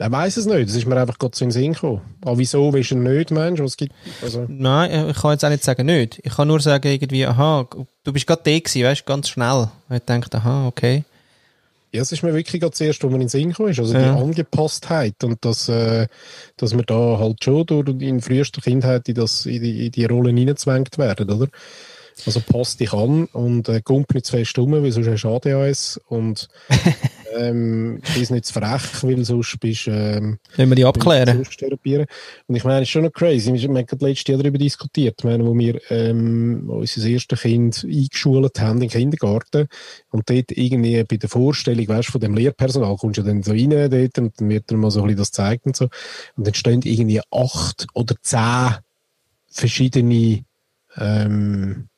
Er weiß es nicht, das ist mir einfach gerade so in den Sinn gekommen. Aber wieso willst du nicht, Mensch? Was gibt, also, Nein, ich kann jetzt auch nicht sagen, nicht. Ich kann nur sagen, irgendwie, aha, du bist gerade da gewesen, weißt ganz schnell. Und ich dachte, aha, okay. ja, es ist mir wirklich gerade erste, was mir in den Sinn gekommen ist. Also Ja. die Angepasstheit und das, äh, dass wir da halt schon durch in frühester Kindheit in, das, in, die, in die Rollen hineingezwängt werden, oder? Also passt dich an und äh, kump nicht zu fest um, weil sonst hast du ADHS und ähm, bist nicht zu frech, weil sonst bist ähm, Sollen wir die abklären? Und ich meine, es ist schon noch crazy. Wir haben gerade letztes Jahr darüber diskutiert, ich meine, wo wir ähm, unser erstes Kind eingeschult haben im Kindergarten und dort irgendwie bei der Vorstellung, weißt, von dem Lehrpersonal kommst du dann so rein dort und dann wird dir mal so ein bisschen das gezeigt und so. Und dann stehen irgendwie acht oder zehn verschiedene ähm,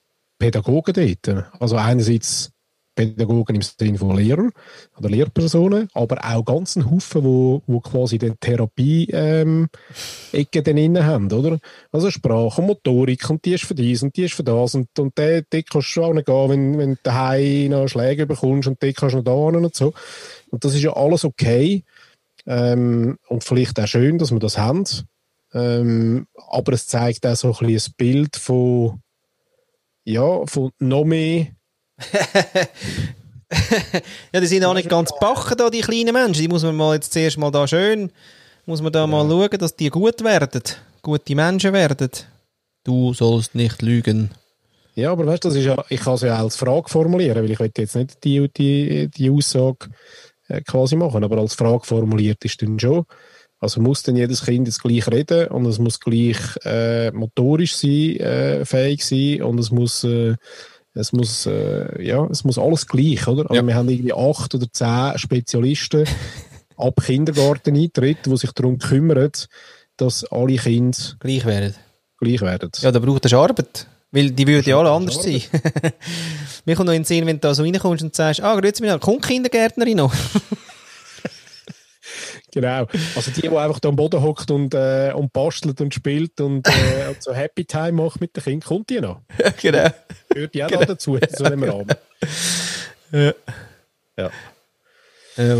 Pädagogen dort. Also einerseits Pädagogen im Sinne von Lehrer oder Lehrpersonen, aber auch ganz ein Haufen, wo, wo quasi den Therapie ähm, innen haben, oder? Also Sprache und Motorik und die ist für dies und die ist für das und, und der, dort kannst du auch nicht gehen, wenn, wenn du daheim noch Schläge bekommst und dort kannst du noch da hin und so. Und das ist ja alles okay ähm, und vielleicht auch schön, dass wir das haben. Ähm, aber es zeigt auch so ein bisschen ein Bild von ja, von noch mehr Ja, die sind auch nicht ganz backen da, die kleinen Menschen. Die muss man mal jetzt zuerst mal da schön, muss man da mal schauen, dass die gut werden. Gute Menschen werden. Du sollst nicht lügen. Ja, aber weißt du, das ist ja, ich kann es ja auch als Frage formulieren, weil ich will jetzt nicht die, die, die Aussage äh, quasi machen, aber als Frage formuliert ist dann schon. Also muss dann jedes Kind jetzt gleich reden und es muss gleich äh, motorisch sein, äh, fähig sein und es muss, äh, es muss, äh, ja, es muss alles gleich, oder? Also Ja. wir haben irgendwie acht oder zehn Spezialisten ab Kindergarten eintritt, die sich darum kümmern, dass alle Kinder Gleich werden. gleich werden. Ja, da braucht es Arbeit. Weil die würden ja alle anders sein. Mir kommt noch in den Sinn, wenn du da so reinkommst und sagst, ah, grüezi mich, kommt Kindergärtnerin noch? Genau. Also die, die einfach da am Boden hockt und, äh, und bastelt und spielt und, äh, und so Happy Time macht mit den Kindern, kommt die noch. genau. Gehört die auch noch dazu, in so einem Rahmen. Ja. Ja. Ja,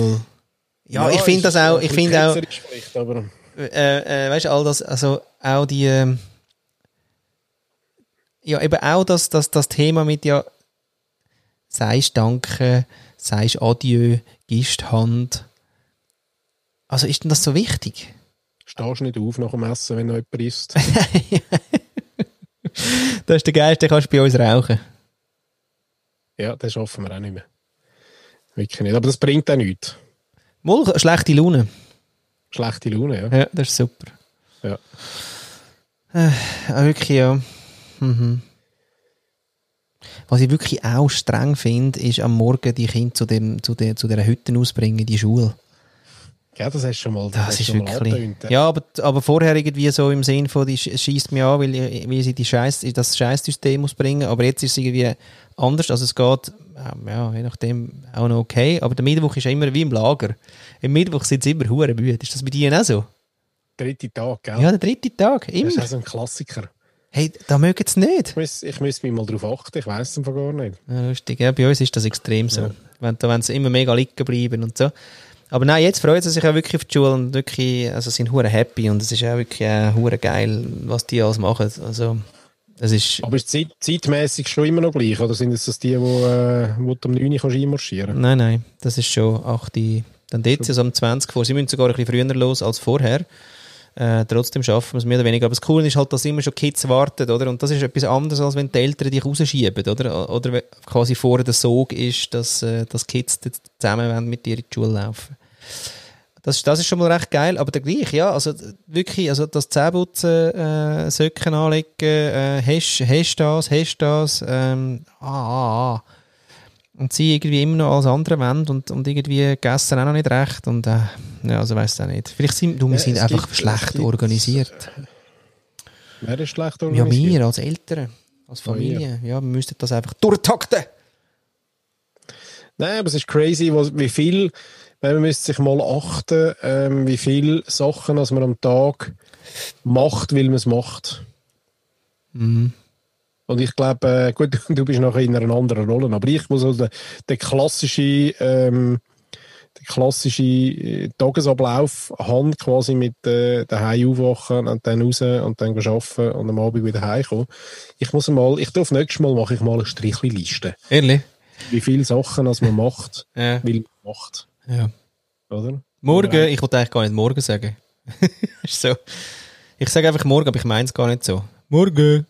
ja, ich finde das auch, ich finde auch, vielleicht, aber äh, äh, weißt du, all das, also auch die, ähm, ja, eben auch das, das, das Thema mit ja, sagst Danke, sagst Adieu, gibst Hand. Also ist denn das so wichtig? stehst du nicht auf nach dem Essen, wenn noch jemand isst. Das ist der Geist, den kannst du bei uns rauchen. Ja, das schaffen wir auch nicht mehr. Wirklich nicht. Aber das bringt auch nichts. Mal schlechte Laune. Schlechte Laune, ja. Ja, das ist super. Ja. Äh, ja, wirklich, ja. Mhm. Was ich wirklich auch streng finde, ist am Morgen die Kinder zu, dem, zu, der, zu dieser Hütte ausbringen, in die Schule. Ja, das hast du schon mal, Das hast ist schon wirklich. angetönt, Ja, aber, aber vorher irgendwie so im Sinn von, die schießt mich an, weil, weil sie die Scheiß, das Scheißsystem ausbringen. Aber jetzt ist es irgendwie anders. Also es geht, ähm, ja, je nachdem auch noch okay. Aber der Mittwoch ist ja immer wie im Lager. Im Mittwoch sind sie immer hure müde. Ist das bei dir auch so? Dritte Tag, gell? Ja, der dritte Tag. Das Immer. ist auch so ein Klassiker. Hey, da mögen sie nicht. Ich muss, ich muss mich mal darauf achten, ich weiss es einfach gar nicht. Ja, lustig. Ja, bei uns ist das extrem so. Wenn, da, wenn sie immer mega liegen bleiben und so. Aber nein, jetzt freuen sie sich auch wirklich auf die Schule und wirklich, also sind hure happy und es ist auch wirklich äh, hure geil, was die alles machen. Also, es ist, Aber ist zeit, zeitmäßig schon immer noch gleich? Oder sind es das die, die, äh, wo du am 9 Uhr kannst einmarschieren nein, nein, das ist schon 8, dann dort es um 20 vor. Sie müssen sogar ein bisschen früher los als vorher. Äh, trotzdem schaffen wir es mehr oder weniger. Aber das Coole ist halt, dass immer schon Kids warten, oder? Und das ist etwas anderes, als wenn die Eltern dich rausschieben, oder? Oder quasi vorher der Sog ist, dass, äh, dass Kids zusammen mit dir in die Schule laufen. Das, das ist schon mal recht geil, aber der gleich, ja, also wirklich, also das Zähneputzen, äh, Socken anlegen, äh, hast, hast das, hast das, ähm, ah, ah, ah. Und sie irgendwie immer noch alles andere wollen und, und irgendwie gegessen auch noch nicht recht und äh, ja, also weiss auch nicht. Vielleicht sind du, wir Ja, sind einfach gibt- schlecht gibt- organisiert. Wer ist schlecht Ja, organisiert? wir als Eltern, als Familie, ja, wir müssten das einfach durchtakten. Nein, aber es ist crazy, was, wie viel, man müsste sich mal achten, ähm, wie viel Sachen, als man am Tag macht, weil man es macht. Mhm. Und ich glaube, äh, gut, du bist nachher in einer anderen Rolle, aber ich muss also den, den klassischen, ähm, den klassischen äh, Tagesablauf haben, quasi mit äh, daheim aufwachen und dann raus und dann arbeiten und am Abend wieder heimkommen. Ich muss mal, ich darf nächstes Mal mache ich mal eine Strichliste. Ehrlich? Wie viele Sachen als man macht, Ja. weil man macht. Ja. Oder? Morgen, ich wollte eigentlich gar nicht morgen sagen. ist so. Ich sage einfach morgen, aber ich meine es gar nicht so. Morgen.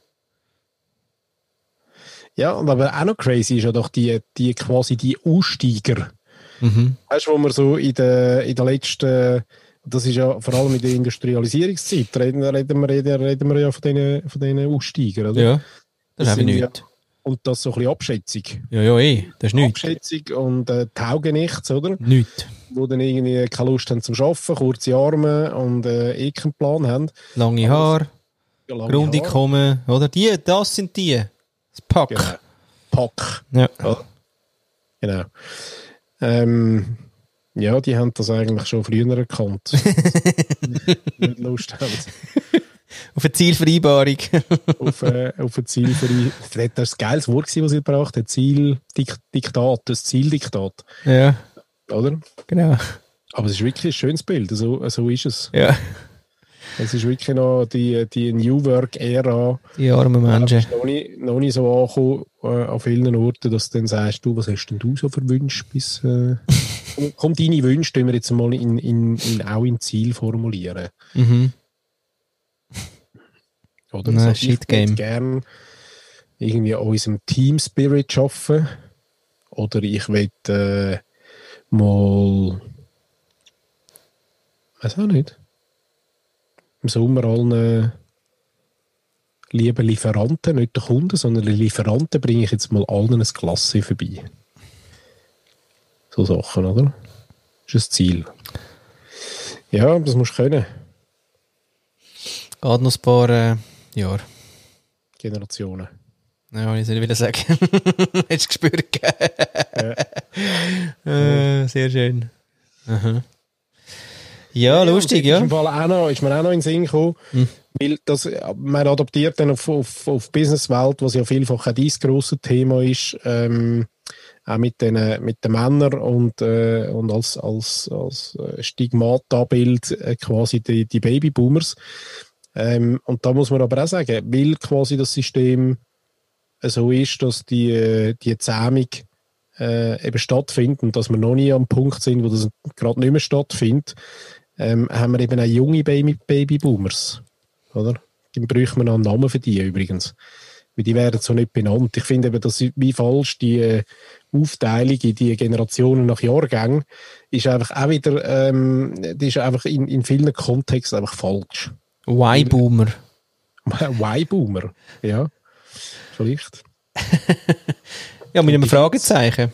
Ja, und aber auch noch crazy ist ja doch die, die quasi die Aussteiger. Mhm. Weißt du, wo wir so in der, in der letzten, das ist ja vor allem in der Industrialisierungszeit, reden, reden, wir, reden, reden wir ja von diesen, von Aussteigern, oder? Ja. Das, Das ist einfach sind ja-. Und das so ein bisschen Abschätzung. Ja, ja, eh. Das ist nichts. Abschätzung und äh, taugen nichts, oder? Nichts. Wo dann irgendwie keine Lust haben zum Arbeiten, kurze Arme und äh, eh keinen Plan haben. Lange Haare, Ja, lange. Grundeinkommen, oder? Die, das sind die. Das Pack. Genau. Pack. Ja. Ja. Genau. Ähm, ja, die haben das eigentlich schon früher erkannt. nicht Lust haben Auf eine Zielvereinbarung. auf, äh, auf ein Ziel für ihn. Das war das geiles Wort, was sie gebracht hat. Zieldiktat, das Zieldiktat. ja, Oder? genau. Aber es ist wirklich ein schönes Bild. So, so ist es. Ja. Es ist wirklich noch die, die New Work-Ära. Die armen Menschen. ist noch nicht, noch nicht so angekommen äh, an vielen Orten, dass du dann sagst, du, was hast denn du so für Wünsche? Bis, äh, komm, deine Wünsche tun wir jetzt mal in, in, in, auch in Ziel formulieren. Mhm. Oder? Nein, Also ich würde gerne irgendwie an unserem Team Spirit arbeiten. Oder ich will äh, mal, weiß auch nicht, im Sommer allen äh, lieben Lieferanten, nicht den Kunden, sondern die Lieferanten bringe ich jetzt mal allen ein Klasse vorbei. So Sachen, oder? Das ist ein Ziel. Ja, das musst du können. Geht noch ein paar äh, Jahre. Generationen. Ja, ich soll wieder sagen. Hast du gespürt? gell? äh, sehr schön. Aha. Ja, lustig, und ja. Ist, Fall auch noch, ist mir auch noch in den Sinn gekommen, weil das, man adaptiert dann auf, auf, auf Businesswelt, was ja vielfach auch dein grosses Thema ist, ähm, auch mit den, mit den Männern und, äh, und als, als, als äh, Stigmatabild äh, quasi die, die Babyboomers. Ähm, und da muss man aber auch sagen, weil quasi das System so ist, dass die, äh, die Zähmung äh, eben stattfindet und dass wir noch nie am Punkt sind, wo das gerade nicht mehr stattfindet, ähm, haben wir eben auch junge Baby Babyboomers. Oder? Dann bräuchte man noch einen Namen für die übrigens. Weil die werden so nicht benannt. Ich finde eben, das wie falsch, die äh, Aufteilung in die Generationen nach Jahrgängen ist einfach auch wieder, ähm, die ist einfach in, in vielen Kontexten einfach falsch. Y-Boomer. Y-Boomer, ja. Vielleicht. Ja, mit einem Fragezeichen.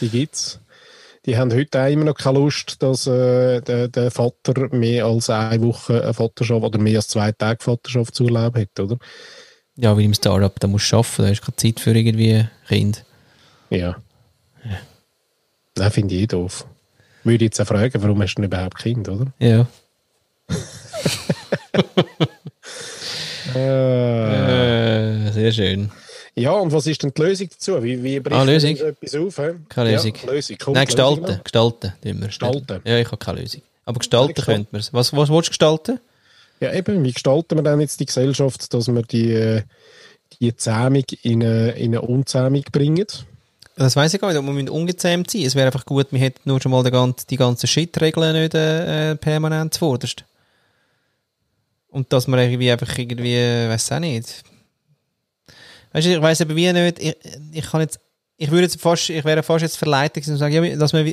Die gibt's. Die haben heute auch immer noch keine Lust, dass äh, der, der Vater mehr als eine Woche eine Vaterschaft oder mehr als zwei Tage Vaterschaftsurlaub hat, oder? Ja, weil im Startup, da musst du arbeiten, da hast du keine Zeit für irgendwie Kind. Ja. Nein, finde ich eh doof. Würde jetzt auch fragen, warum hast du denn überhaupt Kind, oder? Ja. Äh, Äh, sehr schön. ja, und was ist denn die Lösung dazu? Wie, wie bricht Ah, man Lösung? etwas auf? hä? Keine Lösung. Ja, Lösung. Kommt Nein, die Lösung gestalten. Gestalten. wir. Gestalten. Ja, ich habe keine Lösung. Aber gestalten Ja, gestalten. könnte man es. Was, was willst du gestalten? Ja, eben, wie gestalten wir dann jetzt die Gesellschaft, dass wir die, äh, die Zähmung in eine, in eine Unzähmung bringen? Das weiß ich gar nicht, ob wir ungezähmt sein Es wäre einfach gut, wir hätten nur schon mal die ganzen, die ganzen Shit-Regeln nicht äh, äh, permanent zuvorderst. Und dass man irgendwie einfach irgendwie, weiß auch nicht. Weißt du, ich weiß eben wie nicht, ich, ich kann jetzt, ich würde jetzt fast, ich wäre fast jetzt verleitet zu sagen, ja, dass wir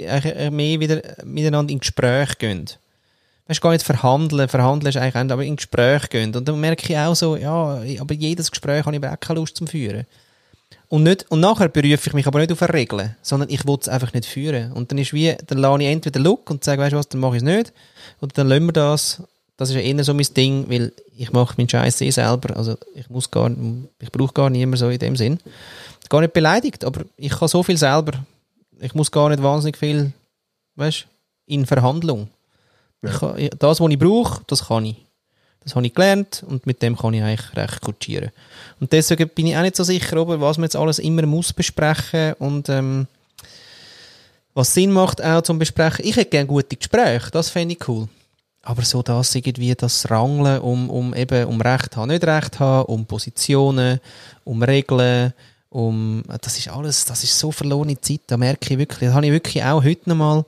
mehr wieder miteinander in Gespräch gehen. Weißt du, gar nicht verhandeln, verhandeln ist eigentlich auch, aber in Gespräch gehen. Und dann merke ich auch so, ja, aber jedes Gespräch habe ich aber auch keine Lust zum Führen. Und, nicht, und nachher berufe ich mich aber nicht auf eine Regel, sondern ich will es einfach nicht führen. Und dann ist wie, dann lasse ich entweder Look und sage, weißt du was, dann mache ich es nicht. Oder dann lassen wir das. Das ist ja eher so mein Ding, weil ich mache meinen Scheiß eh selber. Also ich muss gar, ich brauche gar niemanden so in dem Sinn. Gar nicht beleidigt, aber ich kann so viel selber. Ich muss gar nicht wahnsinnig viel, weißt in Verhandlung. Ich kann, das, was ich brauche, das kann ich. Das habe ich gelernt und mit dem kann ich eigentlich recht kutschieren. Und deswegen bin ich auch nicht so sicher, ob was man jetzt alles immer muss besprechen und ähm, was Sinn macht auch zum Besprechen. Ich hätte gerne gute Gespräche, das fände ich cool. Aber so das irgendwie das Rangeln um, um eben um Recht haben, nicht Recht haben, um Positionen, um Regeln, um das ist alles, das ist so verlorene Zeit. Da merke ich wirklich, das habe ich wirklich auch heute nochmal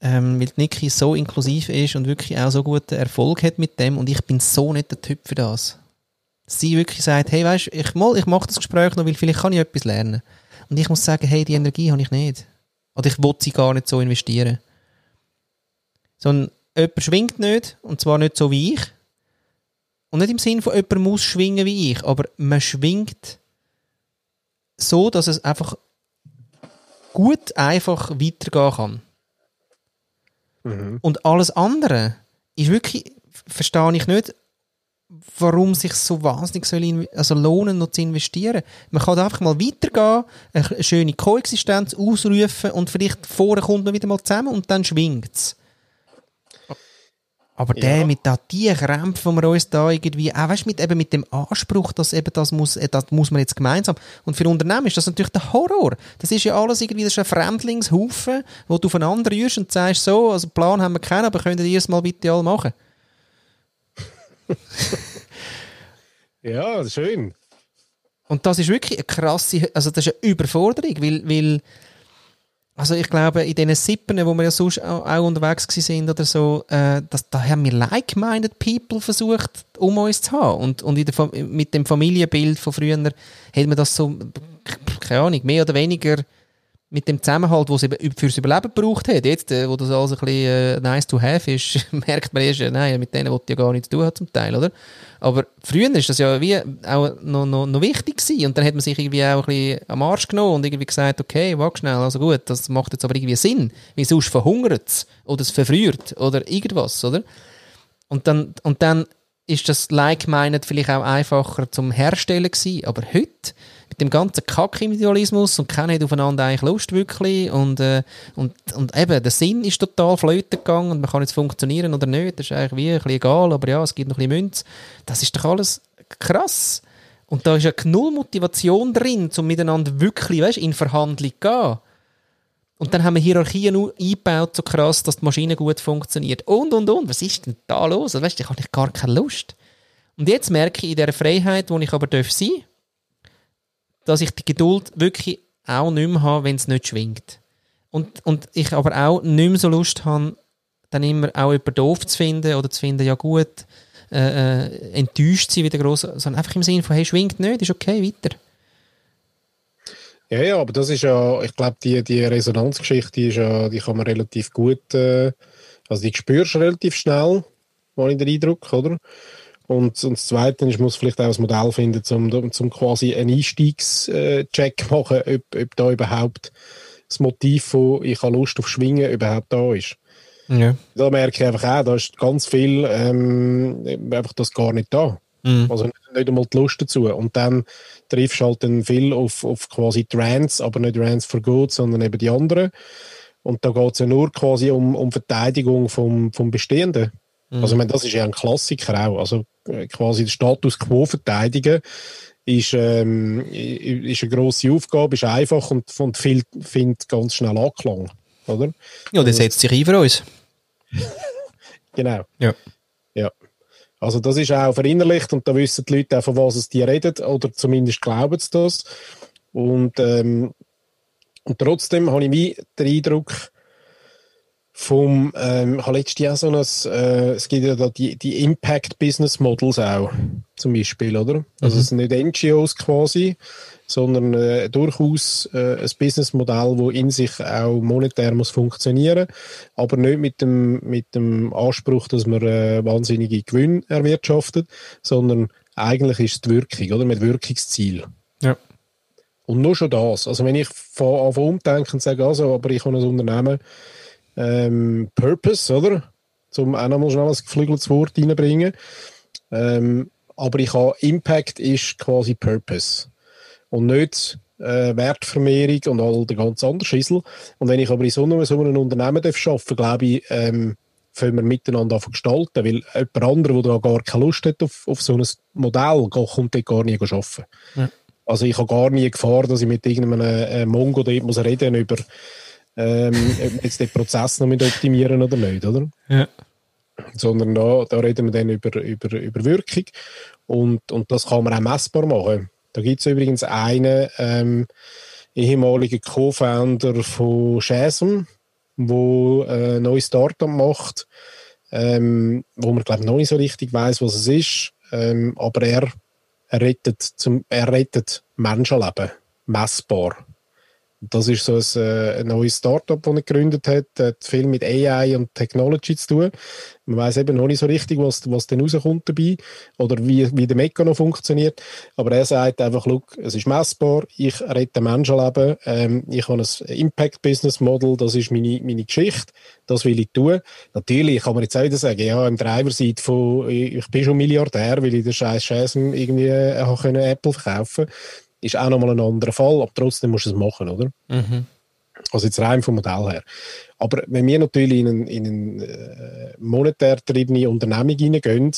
ähm, weil Niki so inklusiv ist und wirklich auch so guten Erfolg hat mit dem und ich bin so nicht der Typ für das. Sie wirklich sagt, hey, weißt, ich, mal, ich mache das Gespräch noch, weil vielleicht kann ich etwas lernen. Und ich muss sagen, hey, die Energie habe ich nicht. Oder ich will sie gar nicht so investieren. Sondern jemand schwingt nicht, und zwar nicht so wie ich. Und nicht im Sinn von jemand muss schwingen wie ich, aber man schwingt so, dass es einfach gut einfach weitergehen kann. Und alles andere ist wirklich, verstehe ich nicht, warum sich so wahnsinnig soll in, also lohnen, noch zu investieren. Man kann einfach mal weitergehen, eine schöne Koexistenz ausrufen und vielleicht vorher kommt man wieder mal zusammen und dann schwingt es. Aber der mit da die Krämpfe, die wir uns da irgendwie, auch weißt, mit, eben mit dem Anspruch, dass eben das muss, äh, das muss man jetzt gemeinsam. Und für Unternehmen ist das natürlich der Horror. Das ist ja alles irgendwie, das ist ein Fremdlingshaufen, wo du aufeinander rührst und sagst, so, also Plan haben wir keinen, aber könnt ihr es mal bitte alle machen? Ja, schön. Und das ist wirklich eine krasse, also das ist eine Überforderung, weil, weil also ich glaube, in diesen Sippen, wo wir ja sonst auch, unterwegs sind oder so, äh, das, da haben wir like-minded people versucht, um uns zu haben. Und, und in der, mit dem Familienbild von früher hat man das so, keine Ahnung, mehr oder weniger mit dem Zusammenhalt, was es fürs Überleben gebraucht hat. Jetzt, äh, wo das alles ein bisschen äh, nice to have ist, merkt man erst, äh, nein, mit denen, die ja gar nichts zu tun hat zum Teil, oder? Aber früher ist das ja wie auch noch, noch, noch wichtig gewesen. Und dann hat man sich irgendwie auch ein bisschen am Arsch genommen und irgendwie gesagt, okay, warte schnell, also gut, das macht jetzt aber irgendwie Sinn. Weil sonst verhungert es oder es verfriert oder irgendwas, oder? Und dann, und dann ist das Like-Minded vielleicht auch einfacher zum Herstellen gewesen. Aber heute, mit dem ganzen Kack-Individualismus und keiner hat aufeinander eigentlich Lust wirklich und, äh, und, und eben, der Sinn ist total flöten gegangen und man kann jetzt funktionieren oder nicht, das ist eigentlich wie ein bisschen egal, aber ja, es gibt noch ein bisschen Münze. Das ist doch alles krass. Und da ist ja null Motivation drin, um miteinander wirklich, weißt, in Verhandlung zu gehen. Und dann haben wir Hierarchien eingebaut, so krass, dass die Maschine gut funktioniert. Und, und, und. Was ist denn da los? Also, weißt, ich habe gar keine Lust. Und jetzt merke ich in dieser Freiheit, wo ich aber darf sein dass ich die Geduld wirklich auch nicht mehr habe, wenn es nicht schwingt. Und, und ich aber auch nicht mehr so Lust habe, dann immer auch jemanden doof zu finden oder zu finden, ja gut, äh, äh, enttäuscht sein wie der Grosse, sondern einfach im Sinne von, hey, schwingt nicht, ist okay, weiter. Ja, ja, aber das ist ja, ich glaube, die, die Resonanzgeschichte, die, ist ja, die kann man relativ gut, äh, also die spürst du relativ schnell, habe ich den Eindruck, oder? Und, und das Zweite ist, muss vielleicht auch ein Modell finden, um zum quasi einen Einstiegscheck machen, ob, ob da überhaupt das Motiv von ich habe Lust auf Schwingen überhaupt da ist. Ja. Da merke ich einfach auch, da ist ganz viel ähm, einfach das gar nicht da. Mhm. Also nicht, nicht einmal die Lust dazu. Und dann triffst du halt dann viel auf, auf quasi Trends, aber nicht Trends for Good, sondern eben die anderen. Und da geht es ja nur quasi um, um Verteidigung vom, vom Bestehenden. Mhm. Also ich meine, das ist ja ein Klassiker auch. Also quasi den Status quo verteidigen ist, ähm, ist eine grosse Aufgabe, ist einfach und, und viel, findet ganz schnell Anklang. Oder? Ja, der setzt sich ein für uns. genau. Ja. ja. Also das ist auch verinnerlicht und da wissen die Leute auch, von was es die reden oder zumindest glauben sie das. Und, ähm, und trotzdem habe ich den Eindruck, vom, ähm, ich habe letztes Jahr so ein, äh, es gibt ja da die, die Impact Business Models auch, zum Beispiel, oder? Also mhm. es sind nicht NGOs quasi, sondern äh, durchaus äh, ein Businessmodell, wo in sich auch monetär muss funktionieren, aber nicht mit dem, mit dem Anspruch, dass man äh, wahnsinnige Gewinn erwirtschaftet, sondern eigentlich ist es die Wirkung, oder? Mit Wirkungsziel. Ja. Und nur schon das. Also wenn ich von Anfang umdenke und sage, also, aber ich habe ein Unternehmen, ähm, Purpose, oder? Zum auch nochmal schnell ein geflügeltes Wort reinbringen. Ähm, aber ich habe Impact ist quasi Purpose. Und nicht äh, Wertvermehrung und all der ganz andere Schissel. Und wenn ich aber in so einem, so einem Unternehmen darf arbeiten glaube ich, ähm, können wir miteinander gestalten, weil jemand anderer, der da gar keine Lust hat auf, auf so ein Modell, kommt dort gar nie arbeiten. Ja. Also ich habe gar nie Gefahr, dass ich mit irgendeinem äh, Mongo dort muss reden über ähm, ob jetzt den Prozess noch mit optimieren oder nicht, oder? Ja. Sondern da, da reden wir dann über, über, über Wirkung und, und das kann man auch messbar machen. Da gibt es übrigens einen ähm, ehemaligen Co-Founder von Shazam, wo äh, ein neues Startup macht, ähm, wo man glaube noch nicht so richtig weiß, was es ist, ähm, aber er, er rettet zum, er rettet Menschenleben messbar. Das ist so ein, äh, ein neues Startup, das er gegründet hat. hat viel mit AI und Technology zu tun. Man weiß eben noch nicht so richtig, was, was denn rauskommt dabei oder wie, wie der Mechanismus funktioniert. Aber er sagt einfach, look, es ist messbar, ich rette Menschenleben, ähm, ich habe ein Impact-Business-Model, das ist meine, meine Geschichte, das will ich tun. Natürlich kann man jetzt auch wieder sagen, ja, im Driver-Seite von, ich bin schon Milliardär, weil ich den scheiß Scheiß irgendwie äh, Apple verkaufen konnte ist auch nochmal ein anderer Fall, aber trotzdem musst du es machen, oder? Mhm. Also jetzt rein vom Modell her. Aber wenn wir natürlich in eine, in eine äh, monetär getriebene Unternehmung hineingehen,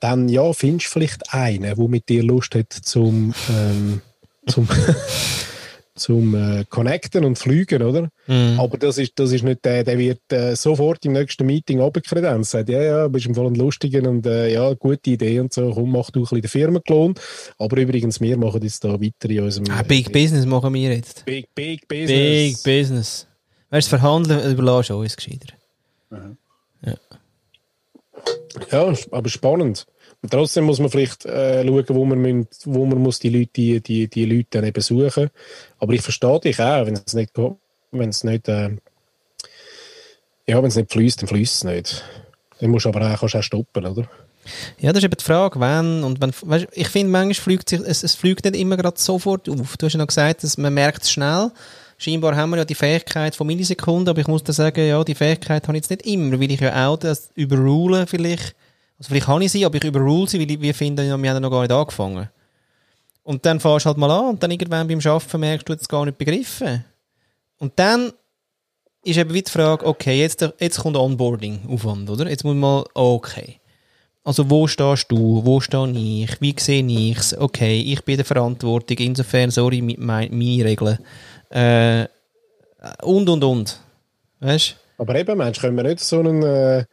dann ja, findest du vielleicht einen, der mit dir Lust hat zum, ähm, zum zum äh, Connecten und Fliegen, oder? Mhm. Aber das ist, das ist nicht der, der wird äh, sofort im nächsten Meeting abgekredenzt, sagt, ja, ja, bist im Fall ein lustiger und äh, ja, gute Idee und so, komm, mach du ein bisschen den Firmenklon. Aber übrigens, wir machen jetzt da weiter in unserem... Ah, Big Business machen wir jetzt. Big, Big Business. Big Business. Weißt du, verhandeln überlässt uns gescheiter. Mhm. Ja. ja, aber spannend. Und trotzdem muss man vielleicht äh, schauen, wo man, müssen, wo man muss die Leute, die, die, die Leute dann eben suchen. Aber ich verstehe dich auch, wenn es nicht, wenn es nicht, äh, ja, wenn es nicht fließt, dann fließt es nicht. Dann musst du aber auch, kannst auch stoppen, oder? Ja, das ist eben die Frage, wann und wenn, weißt, ich finde, manchmal fliegt sich, es, es fliegt nicht immer gerade sofort auf. Du hast ja noch gesagt, dass man merkt es schnell. Scheinbar haben wir ja die Fähigkeit von Millisekunden, aber ich muss da sagen, ja, die Fähigkeit habe ich jetzt nicht immer, weil ich ja auch das überrulen vielleicht also vielleicht kann ich sie, aber ich überrule sie, weil wir finden, wir haben noch gar nicht angefangen. Und dann fährst du halt mal an und dann irgendwann beim Arbeiten merkst du, du es gar nicht begriffen. Und dann ist eben wieder die Frage, okay, jetzt, jetzt kommt Onboarding-Aufwand, oder? Jetzt muss man mal, okay. Also wo stehst du, wo stehe ich, wie sehe ich es? Okay, ich bin der Verantwortung, insofern, sorry, mit mein, meine Regeln. Äh, und, und, und. Weißt? Aber eben, Mensch, können wir nicht so einen, äh,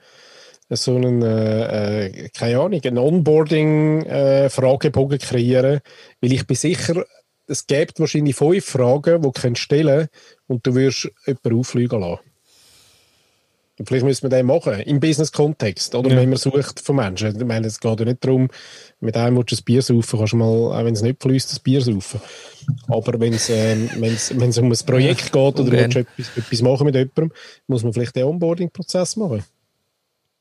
so einen äh, äh, keine Ahnung, einen Onboarding-Fragebogen kreieren? Weil ich bin sicher, es gibt wahrscheinlich fünf Fragen, die du stellen kannst und du wirst jemanden auffliegen lassen. Vielleicht müssen wir den machen, im Business-Kontext, oder Ja. wenn man sucht von Menschen. Ich meine, es geht ja nicht darum, mit einem willst du ein Bier saufen, kannst du mal, auch wenn es nicht fließt, ein Bier saufen. Aber wenn es ähm, wenn's, wenn's um ein Projekt geht oder du willst etwas, etwas machen mit jemandem, muss man vielleicht den Onboarding-Prozess machen.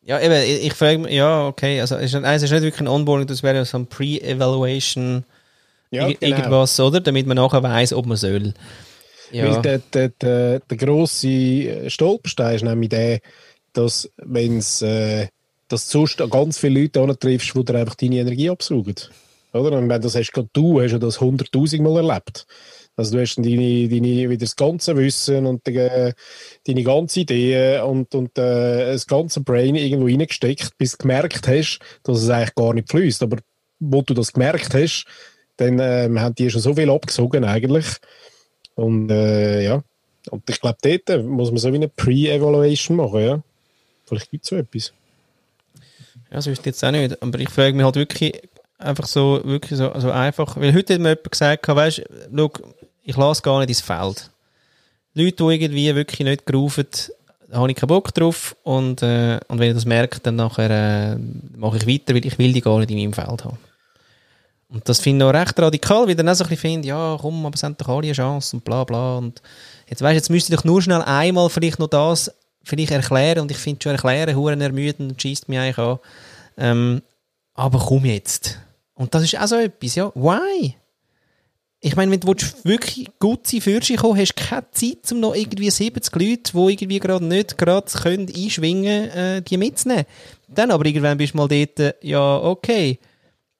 Ja, eben, ich, ich frage mich, ja, okay, also es ist, nein, es ist nicht wirklich ein Onboarding, das wäre so ein Pre-Evaluation, Ja, genau. irgendwas, oder? Damit man nachher weiss, ob man soll. Ja, Weil der, der, der, der grosse Stolperstein ist nämlich der, dass wenn's, äh, dass du sonst an ganz viele Leute antriffst, die dir einfach deine Energie absaugen. Oder? Und wenn das hast du, hast ja das hunderttausendmal erlebt. Also du hast dann deine, deine, wieder das ganze Wissen und die, äh, deine ganze Idee und, und äh, das ganze Brain irgendwo reingesteckt, bis du gemerkt hast, dass es eigentlich gar nicht fließt. Aber wo du das gemerkt hast, dann ähm, haben die schon so viel abgesogen eigentlich. Und äh, ja, und ich glaube, dort muss man so wie eine Pre-Evaluation machen, ja. Vielleicht gibt es so etwas. ja, das wüsste ich jetzt auch nicht. Aber ich frage mich halt wirklich einfach so, wirklich so, so einfach, weil heute hat mir jemand gesagt, weißt du, ich lasse gar nicht ins Feld. Leute, die irgendwie wirklich nicht gerufen, da habe ich keinen Bock drauf und, äh, und wenn ich das merke, dann nachher äh, mache ich weiter, weil ich will die gar nicht in meinem Feld haben. Und das finde ich auch recht radikal, weil dann auch so ein bisschen finde, ja komm, aber es haben doch alle eine Chance und bla bla und jetzt weißt jetzt müsste ich nur schnell einmal vielleicht noch das vielleicht erklären und ich finde schon erklären, huren ermüdend und schießt mich eigentlich an. Ähm, aber komm jetzt. Und das ist auch so etwas, ja, why? Ich meine, wenn du wirklich gut sein für dich kommen, hast du keine Zeit, um noch irgendwie 70 Leute, die irgendwie gerade nicht gerade können einschwingen äh, die mitzunehmen. Dann aber irgendwann bist du mal dort, äh, ja, okay,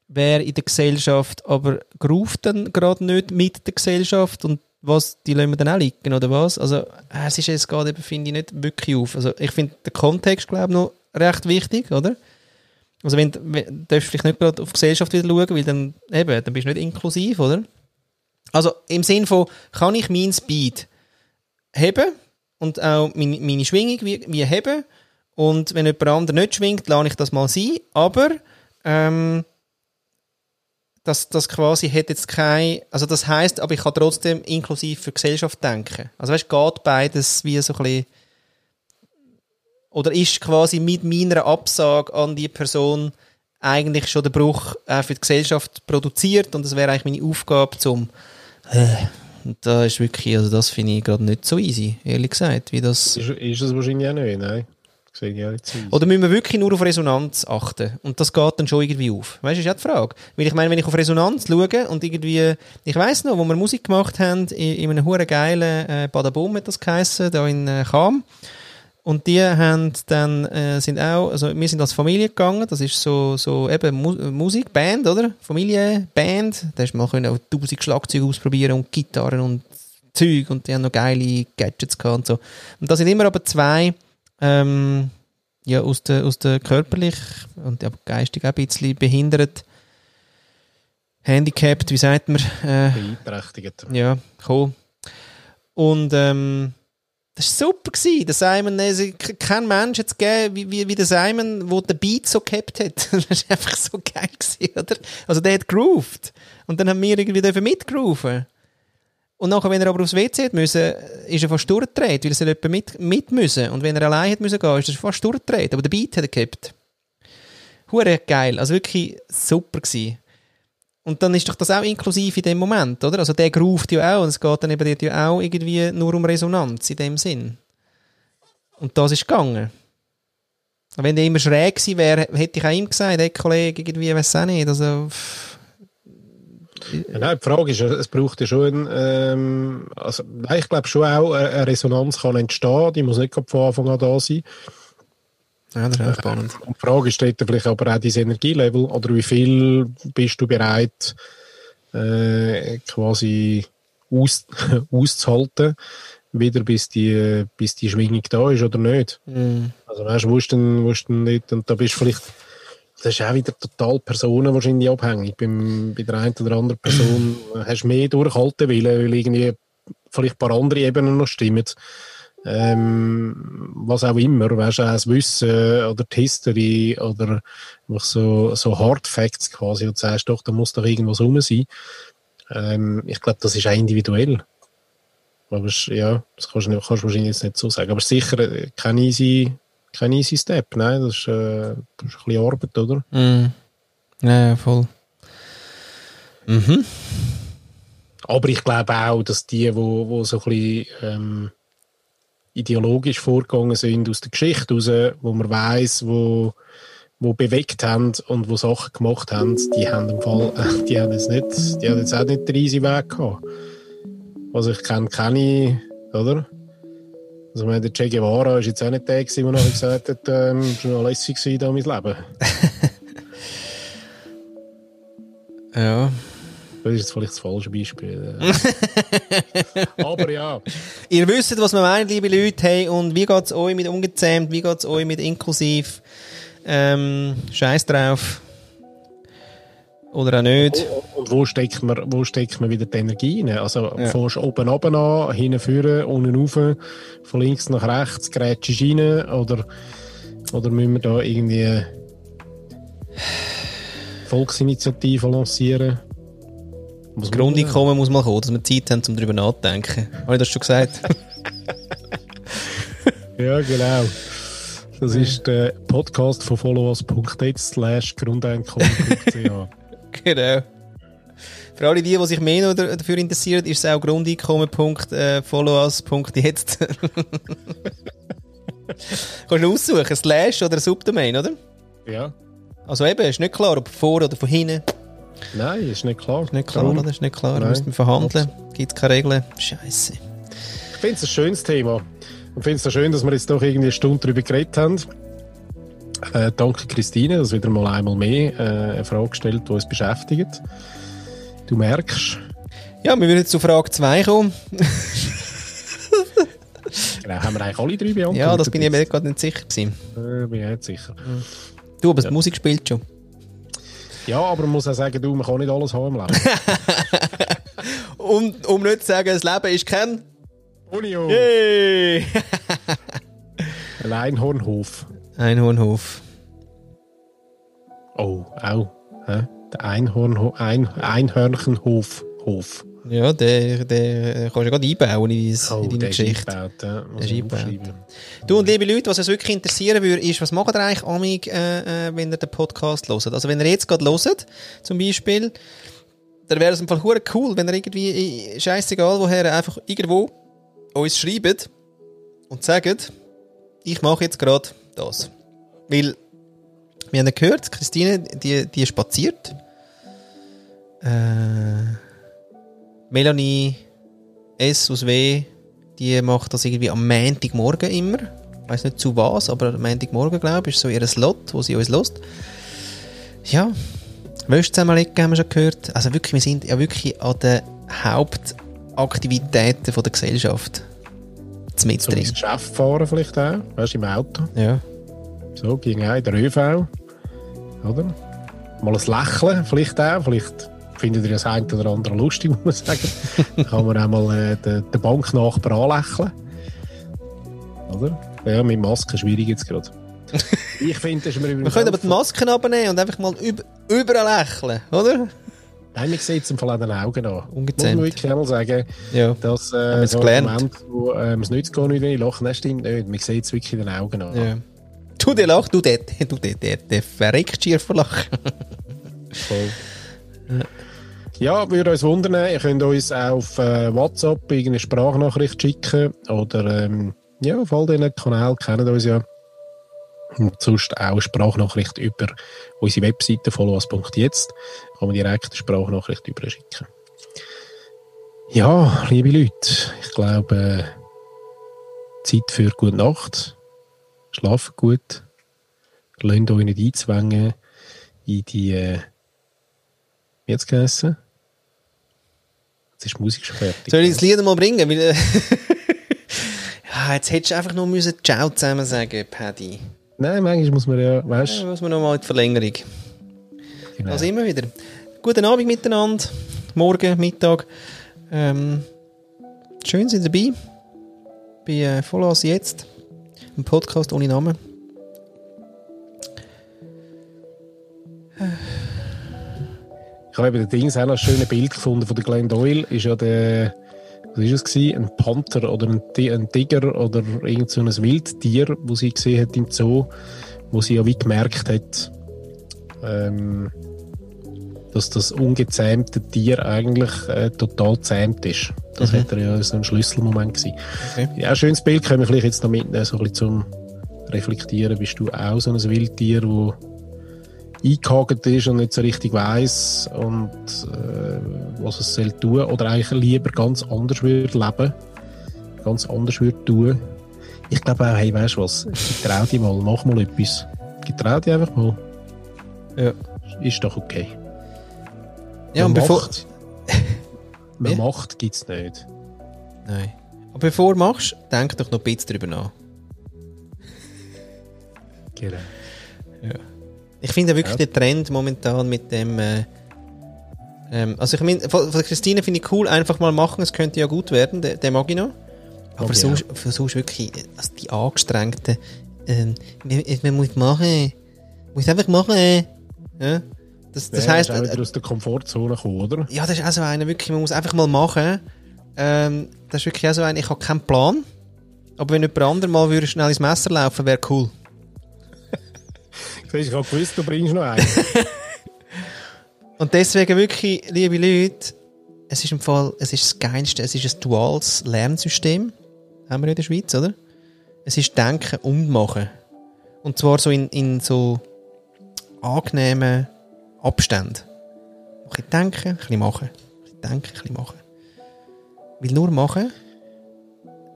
wer in der Gesellschaft aber ruft dann gerade nicht mit der Gesellschaft und was, die lassen wir dann auch liegen, oder was? Also, es ist jetzt gerade finde ich, nicht wirklich auf. Also, ich finde den Kontext, glaube ich, noch recht wichtig, oder? Also, wenn, wenn, darfst du vielleicht nicht gerade auf die Gesellschaft wieder schauen, weil dann, eben, dann bist du nicht inklusiv, oder? Also, im Sinn von, kann ich mein Speed heben und auch meine, meine Schwingung wie, wie heben und wenn jemand anderes nicht schwingt, lasse ich das mal sein, aber, ähm, das, das quasi hat jetzt kein, also das heißt, aber ich kann trotzdem inklusiv für die Gesellschaft denken. Also weißt, geht beides wie so ein bisschen, oder ist quasi mit meiner Absage an die Person eigentlich schon der Bruch auch für die Gesellschaft produziert und das wäre eigentlich meine Aufgabe zum, äh, da ist wirklich, also das finde ich gerade nicht so easy, ehrlich gesagt, wie das Ist, ist es wahrscheinlich auch nicht, nein. Das oder müssen wir wirklich nur auf Resonanz achten? Und das geht dann schon irgendwie auf. Weißt du, ist ja die Frage. Weil ich meine, wenn ich auf Resonanz schaue und irgendwie, ich weiss noch, wo wir Musik gemacht haben, in, in einem hure geilen äh, Badabum hat das geheissen, da in äh, Cham. Und die haben dann, äh, sind auch, also wir sind als Familie gegangen, das ist so, so eben Mu Musik, Band, oder? Familie, Band. Da hast mal können auch tausend Schlagzeuge ausprobieren und Gitarren und Zeug und die haben noch geile Gadgets gehabt und so. Und da sind immer aber zwei, ähm, ja, aus der, aus der körperlich und ja, geistig auch ein bisschen behindert, handicapped, wie sagt man, äh, Beeinträchtigt. ja, cool. Und ähm, das war super. Der Simon, k- kein Mensch hat es gegeben, wie, wie, wie der Simon, der den Beat so gehabt hat. das war einfach so geil, gewesen, oder? Also der hat grooved. Und dann haben wir irgendwie mitgrooven. Und nachher, wenn er aber aufs WC hat müssen, ist er fast durchgedreht, weil er jemand mit, mit müssen. Und wenn er allein hat müssen gehen, ist er fast durchgedreht. Aber der Beat hat er gehabt. Hure geil. Also wirklich super gewesen. Und dann ist doch das auch inklusiv in dem Moment, oder? Also der groovt ja auch und es geht dann eben dort ja auch irgendwie nur um Resonanz in dem Sinn. Und das ist gegangen. Wenn der immer schräg gewesen wäre, hätte ich auch ihm gesagt, hey Kollege, irgendwie, weiß auch nicht, also... Ja, nein, die Frage ist, es braucht ja schon, ähm, also, ich glaube schon auch, eine eine Resonanz kann entstehen, die muss nicht von Anfang an da sein. Ja, das ist auch spannend. Und die Frage ist dort vielleicht aber auch dein Energielevel oder wie viel bist du bereit äh, quasi aus, auszuhalten, wieder bis die, bis die Schwingung da ist oder nicht. Also weißt du, wo ist denn, wo ist denn nicht, und da bist du vielleicht, das ist auch wieder total Personen wahrscheinlich abhängig. Beim, bei der einen oder anderen Person hast du mehr durchhalten wollen, weil irgendwie vielleicht ein paar andere Ebenen noch stimmen. Ähm, was auch immer, weißt du, auch das Wissen oder die History oder so, so Hard Facts quasi, und sagst doch, da muss doch irgendwas rum sein. Ähm, ich glaube, das ist auch individuell. Aber es, ja, das kannst du, nicht, kannst du wahrscheinlich jetzt nicht so sagen. Aber sicher äh, kein easy, kein easy Step, nein, das ist, äh, das ist ein bisschen Arbeit, oder? Mhm. Ja, voll. Mhm. Aber ich glaube auch, dass die, wo, wo so ein bisschen ähm, ideologisch vorgegangen sind aus der Geschichte raus, wo man weiß, wo, wo bewegt haben und wo Sachen gemacht haben, die haben im Fall, die haben jetzt nicht, die haben jetzt auch nicht den riesigen Weg gehabt. Also ich kenne keine, oder? Also ich meine, der Che Guevara ist jetzt auch nicht der der nachher gesagt hat, ähm, es war noch lässig da mein Leben. Ja. Das ist jetzt vielleicht das falsche Beispiel. Aber ja. Ihr wisst, was wir meinen, liebe Leute. Hey, und wie geht's euch mit ungezähmt? Wie geht's euch mit inklusiv? Ähm, Scheiß drauf. Oder auch nicht. Und wo steckt man, wo steckt man wieder die Energie rein? Also, ja. fährst oben runter an, hinten vorne, unten rauf, von links nach rechts, grätschst rein, oder, oder müssen wir da irgendwie Volksinitiative lancieren? Das Grundeinkommen muss mal kommen, dass wir Zeit haben, um darüber nachzudenken. Habe ich das schon gesagt? Ja, genau. Das ist der Podcast von followers.net slash grundeinkommen.ch. genau. Für alle die, die sich mehr noch da- dafür interessieren, ist es auch grundeinkommen.followers.jetzt. Kannst du aussuchen, Slash oder Subdomain, oder? Ja. Also eben, ist nicht klar, ob vor oder von hinten. Nein, ist nicht klar. Ist nicht klar, Darum- oder? Ist nicht klar. Nein. Müssen wir verhandeln. Gibt es keine Regeln. Scheiße. Ich finde es ein schönes Thema. Und finde es auch schön, dass wir jetzt doch irgendwie eine Stunde darüber geredet haben. Äh, danke Christine, dass wieder mal einmal mehr äh, eine Frage gestellt, die uns beschäftigt. Du merkst, Ja, wir würden jetzt zu Frage 2 kommen. genau, haben wir eigentlich alle drei beantwortet. Ja, das bin ich mir gerade nicht sicher gewesen. Äh, bin ich nicht sicher. Du, aber die Musik spielt schon. Ja, aber man muss auch sagen, du, man kann nicht alles haben im Leben. Und um nicht zu sagen, das Leben ist kein... Unio! Hey! Ein Einhornhof. Einhornhof. Oh, auch. Hä? Der Einhornhof, ein, Einhörnchenhof. Hof. Ja, der, der kannst du ja gerade einbauen in, dein- in deine Oh, Geschichte. eingebaut. Ja. Der ist eingebaut. Du und liebe Leute, was uns wirklich interessieren würde, ist, was macht ihr eigentlich amig, äh, äh, wenn ihr den Podcast hört? Also wenn ihr jetzt gerade hört, zum Beispiel, dann wäre es im Fall cool, wenn ihr irgendwie, äh, scheißegal woher, einfach irgendwo uns schreibt und sagt, ich mache jetzt gerade das. Weil, wir haben gehört, Christine, die, die spaziert. Äh, Melanie S aus W, die macht das irgendwie am Montagmorgen immer. Ich weiß nicht zu was, aber am Montagmorgen, glaube ich, ist so ihr Slot, wo sie uns lässt. Ja, Wäsche zusammenlegen haben wir schon gehört. Also wirklich, wir sind ja wirklich an den Hauptaktivitäten von der Gesellschaft. Mit drin. ins Geschäft fahren vielleicht auch. Weißt du, im Auto. Ja. So, ging auch in der ÖV. Oder? Mal ein Lächeln vielleicht auch. Vielleicht findet ihr das ein oder andere lustig, muss man sagen. Dann kann man auch mal äh, den, den Banknachbar anlächeln. Oder? Ja, mit Maske schwierig jetzt gerade. Ich finde, das ist mir Wir können aber die Masken abnehmen und einfach mal über, überall lächeln, oder? Nein, man sieht es im Fall an den Augen an. Muss Ungezähmt. man wirklich einmal sagen, Ja. dass äh, so gelernt. Moment, wo ähm, es zu gehen, nicht, wenn ich lache, das stimmt nicht. Man sieht es wirklich in den Augen an. ja. Du, der lacht, du, der, du, der, der, der verreckt schier vor Lachen. Voll. Ja, würde uns wundern, ihr könnt uns auch auf äh, WhatsApp irgendeine Sprachnachricht schicken oder ähm, ja, auf all diesen Kanälen kennen uns ja. Und sonst auch eine Sprachnachricht über unsere Webseite followers.jetzt. Kann man direkt eine Sprachnachricht überschicken. Ja, liebe Leute, ich glaube, äh, Zeit für gute Nacht. Schlafen gut. Lasst euch nicht einzwängen in die, wie hat's geheißen? Jetzt ist die Musik schon fertig. Soll ich das Lied mal bringen? Weil, äh, ja, jetzt hättest du einfach nur müssen Ciao zusammen sagen, Paddy. Nein, manchmal muss man ja, Ja, weißt muss man noch mal in die Verlängerung. genau. Also immer wieder. Guten Abend miteinander. Morgen, Mittag. Ähm, schön sind dabei. Bei äh, Vollgas jetzt. Ein Podcast ohne Namen. Ich habe eben den Dings auch noch ein schönes Bild gefunden von der Glenn Doyle. Ist ja der, was ist es gewesen? Ein Panther oder ein, ein Tiger oder irgend so ein Wildtier, wo sie gesehen hat im Zoo, wo sie ja wie gemerkt hat, ähm, dass das ungezähmte Tier eigentlich äh, total zähmt ist. Das Mhm. hat er ja so ein Schlüsselmoment gewesen. Okay. Ja, ein schönes Bild können wir vielleicht jetzt noch mitnehmen, so ein bisschen zum Reflektieren. Bist du auch so ein Wildtier, wo eingehakt ist und nicht so richtig weiß und äh, was es soll tun oder eigentlich lieber ganz anders würde leben, ganz anders würde tun. Ich glaube auch, hey, weißt du was, getrau dich mal, mach mal etwas. Getrau dich einfach mal. Ja. Ist doch okay. Ja, und Man bevor. macht, man Wie? macht gibt's nicht. Nein. Aber bevor du machst, denk doch noch ein bisschen drüber nach. Genau. Ich finde wirklich Ja. den Trend momentan mit dem. Äh, ähm, also, ich meine, von, von Christine finde ich cool, einfach mal machen, es könnte ja gut werden, der, der mag ich noch. Aber ich sonst, für sonst wirklich, also die angestrengten, ähm, man, man muss machen, muss einfach machen. Ja? Das, das Ja, heisst, ist auch wieder äh, aus der Komfortzone gekommen, oder? ja, das ist auch so einer, wirklich, man muss einfach mal machen. Ähm, das ist wirklich auch so einer, ich habe keinen Plan. Aber wenn jemand anderes mal würde schnell ins Messer laufen, wäre cool. Ich habe gewusst, du bringst noch einen. Und deswegen wirklich, liebe Leute, es ist im Fall, es ist das Geilste, es ist ein duales Lernsystem, haben wir in der Schweiz, oder? Es ist Denken und Machen. Und zwar so in, in so angenehmen Abständen. Ein bisschen denken, ein bisschen machen. Ein bisschen denken, ein bisschen machen. Weil nur machen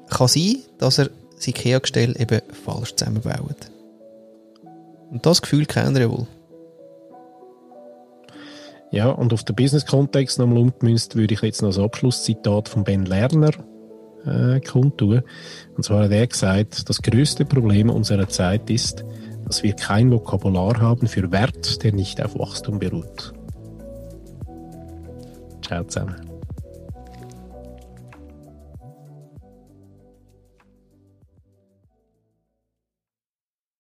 kann sein, dass er sein IKEA-Gestell eben falsch zusammenbaut. Und das Gefühl kennt ihr wohl. Ja, und auf den Business-Kontext nochmal umgemünzt, würde ich jetzt noch das Abschlusszitat von Ben Lerner äh, kundtun. Und zwar hat er gesagt, das größte Problem unserer Zeit ist, dass wir kein Vokabular haben für Wert, der nicht auf Wachstum beruht. Ciao zusammen.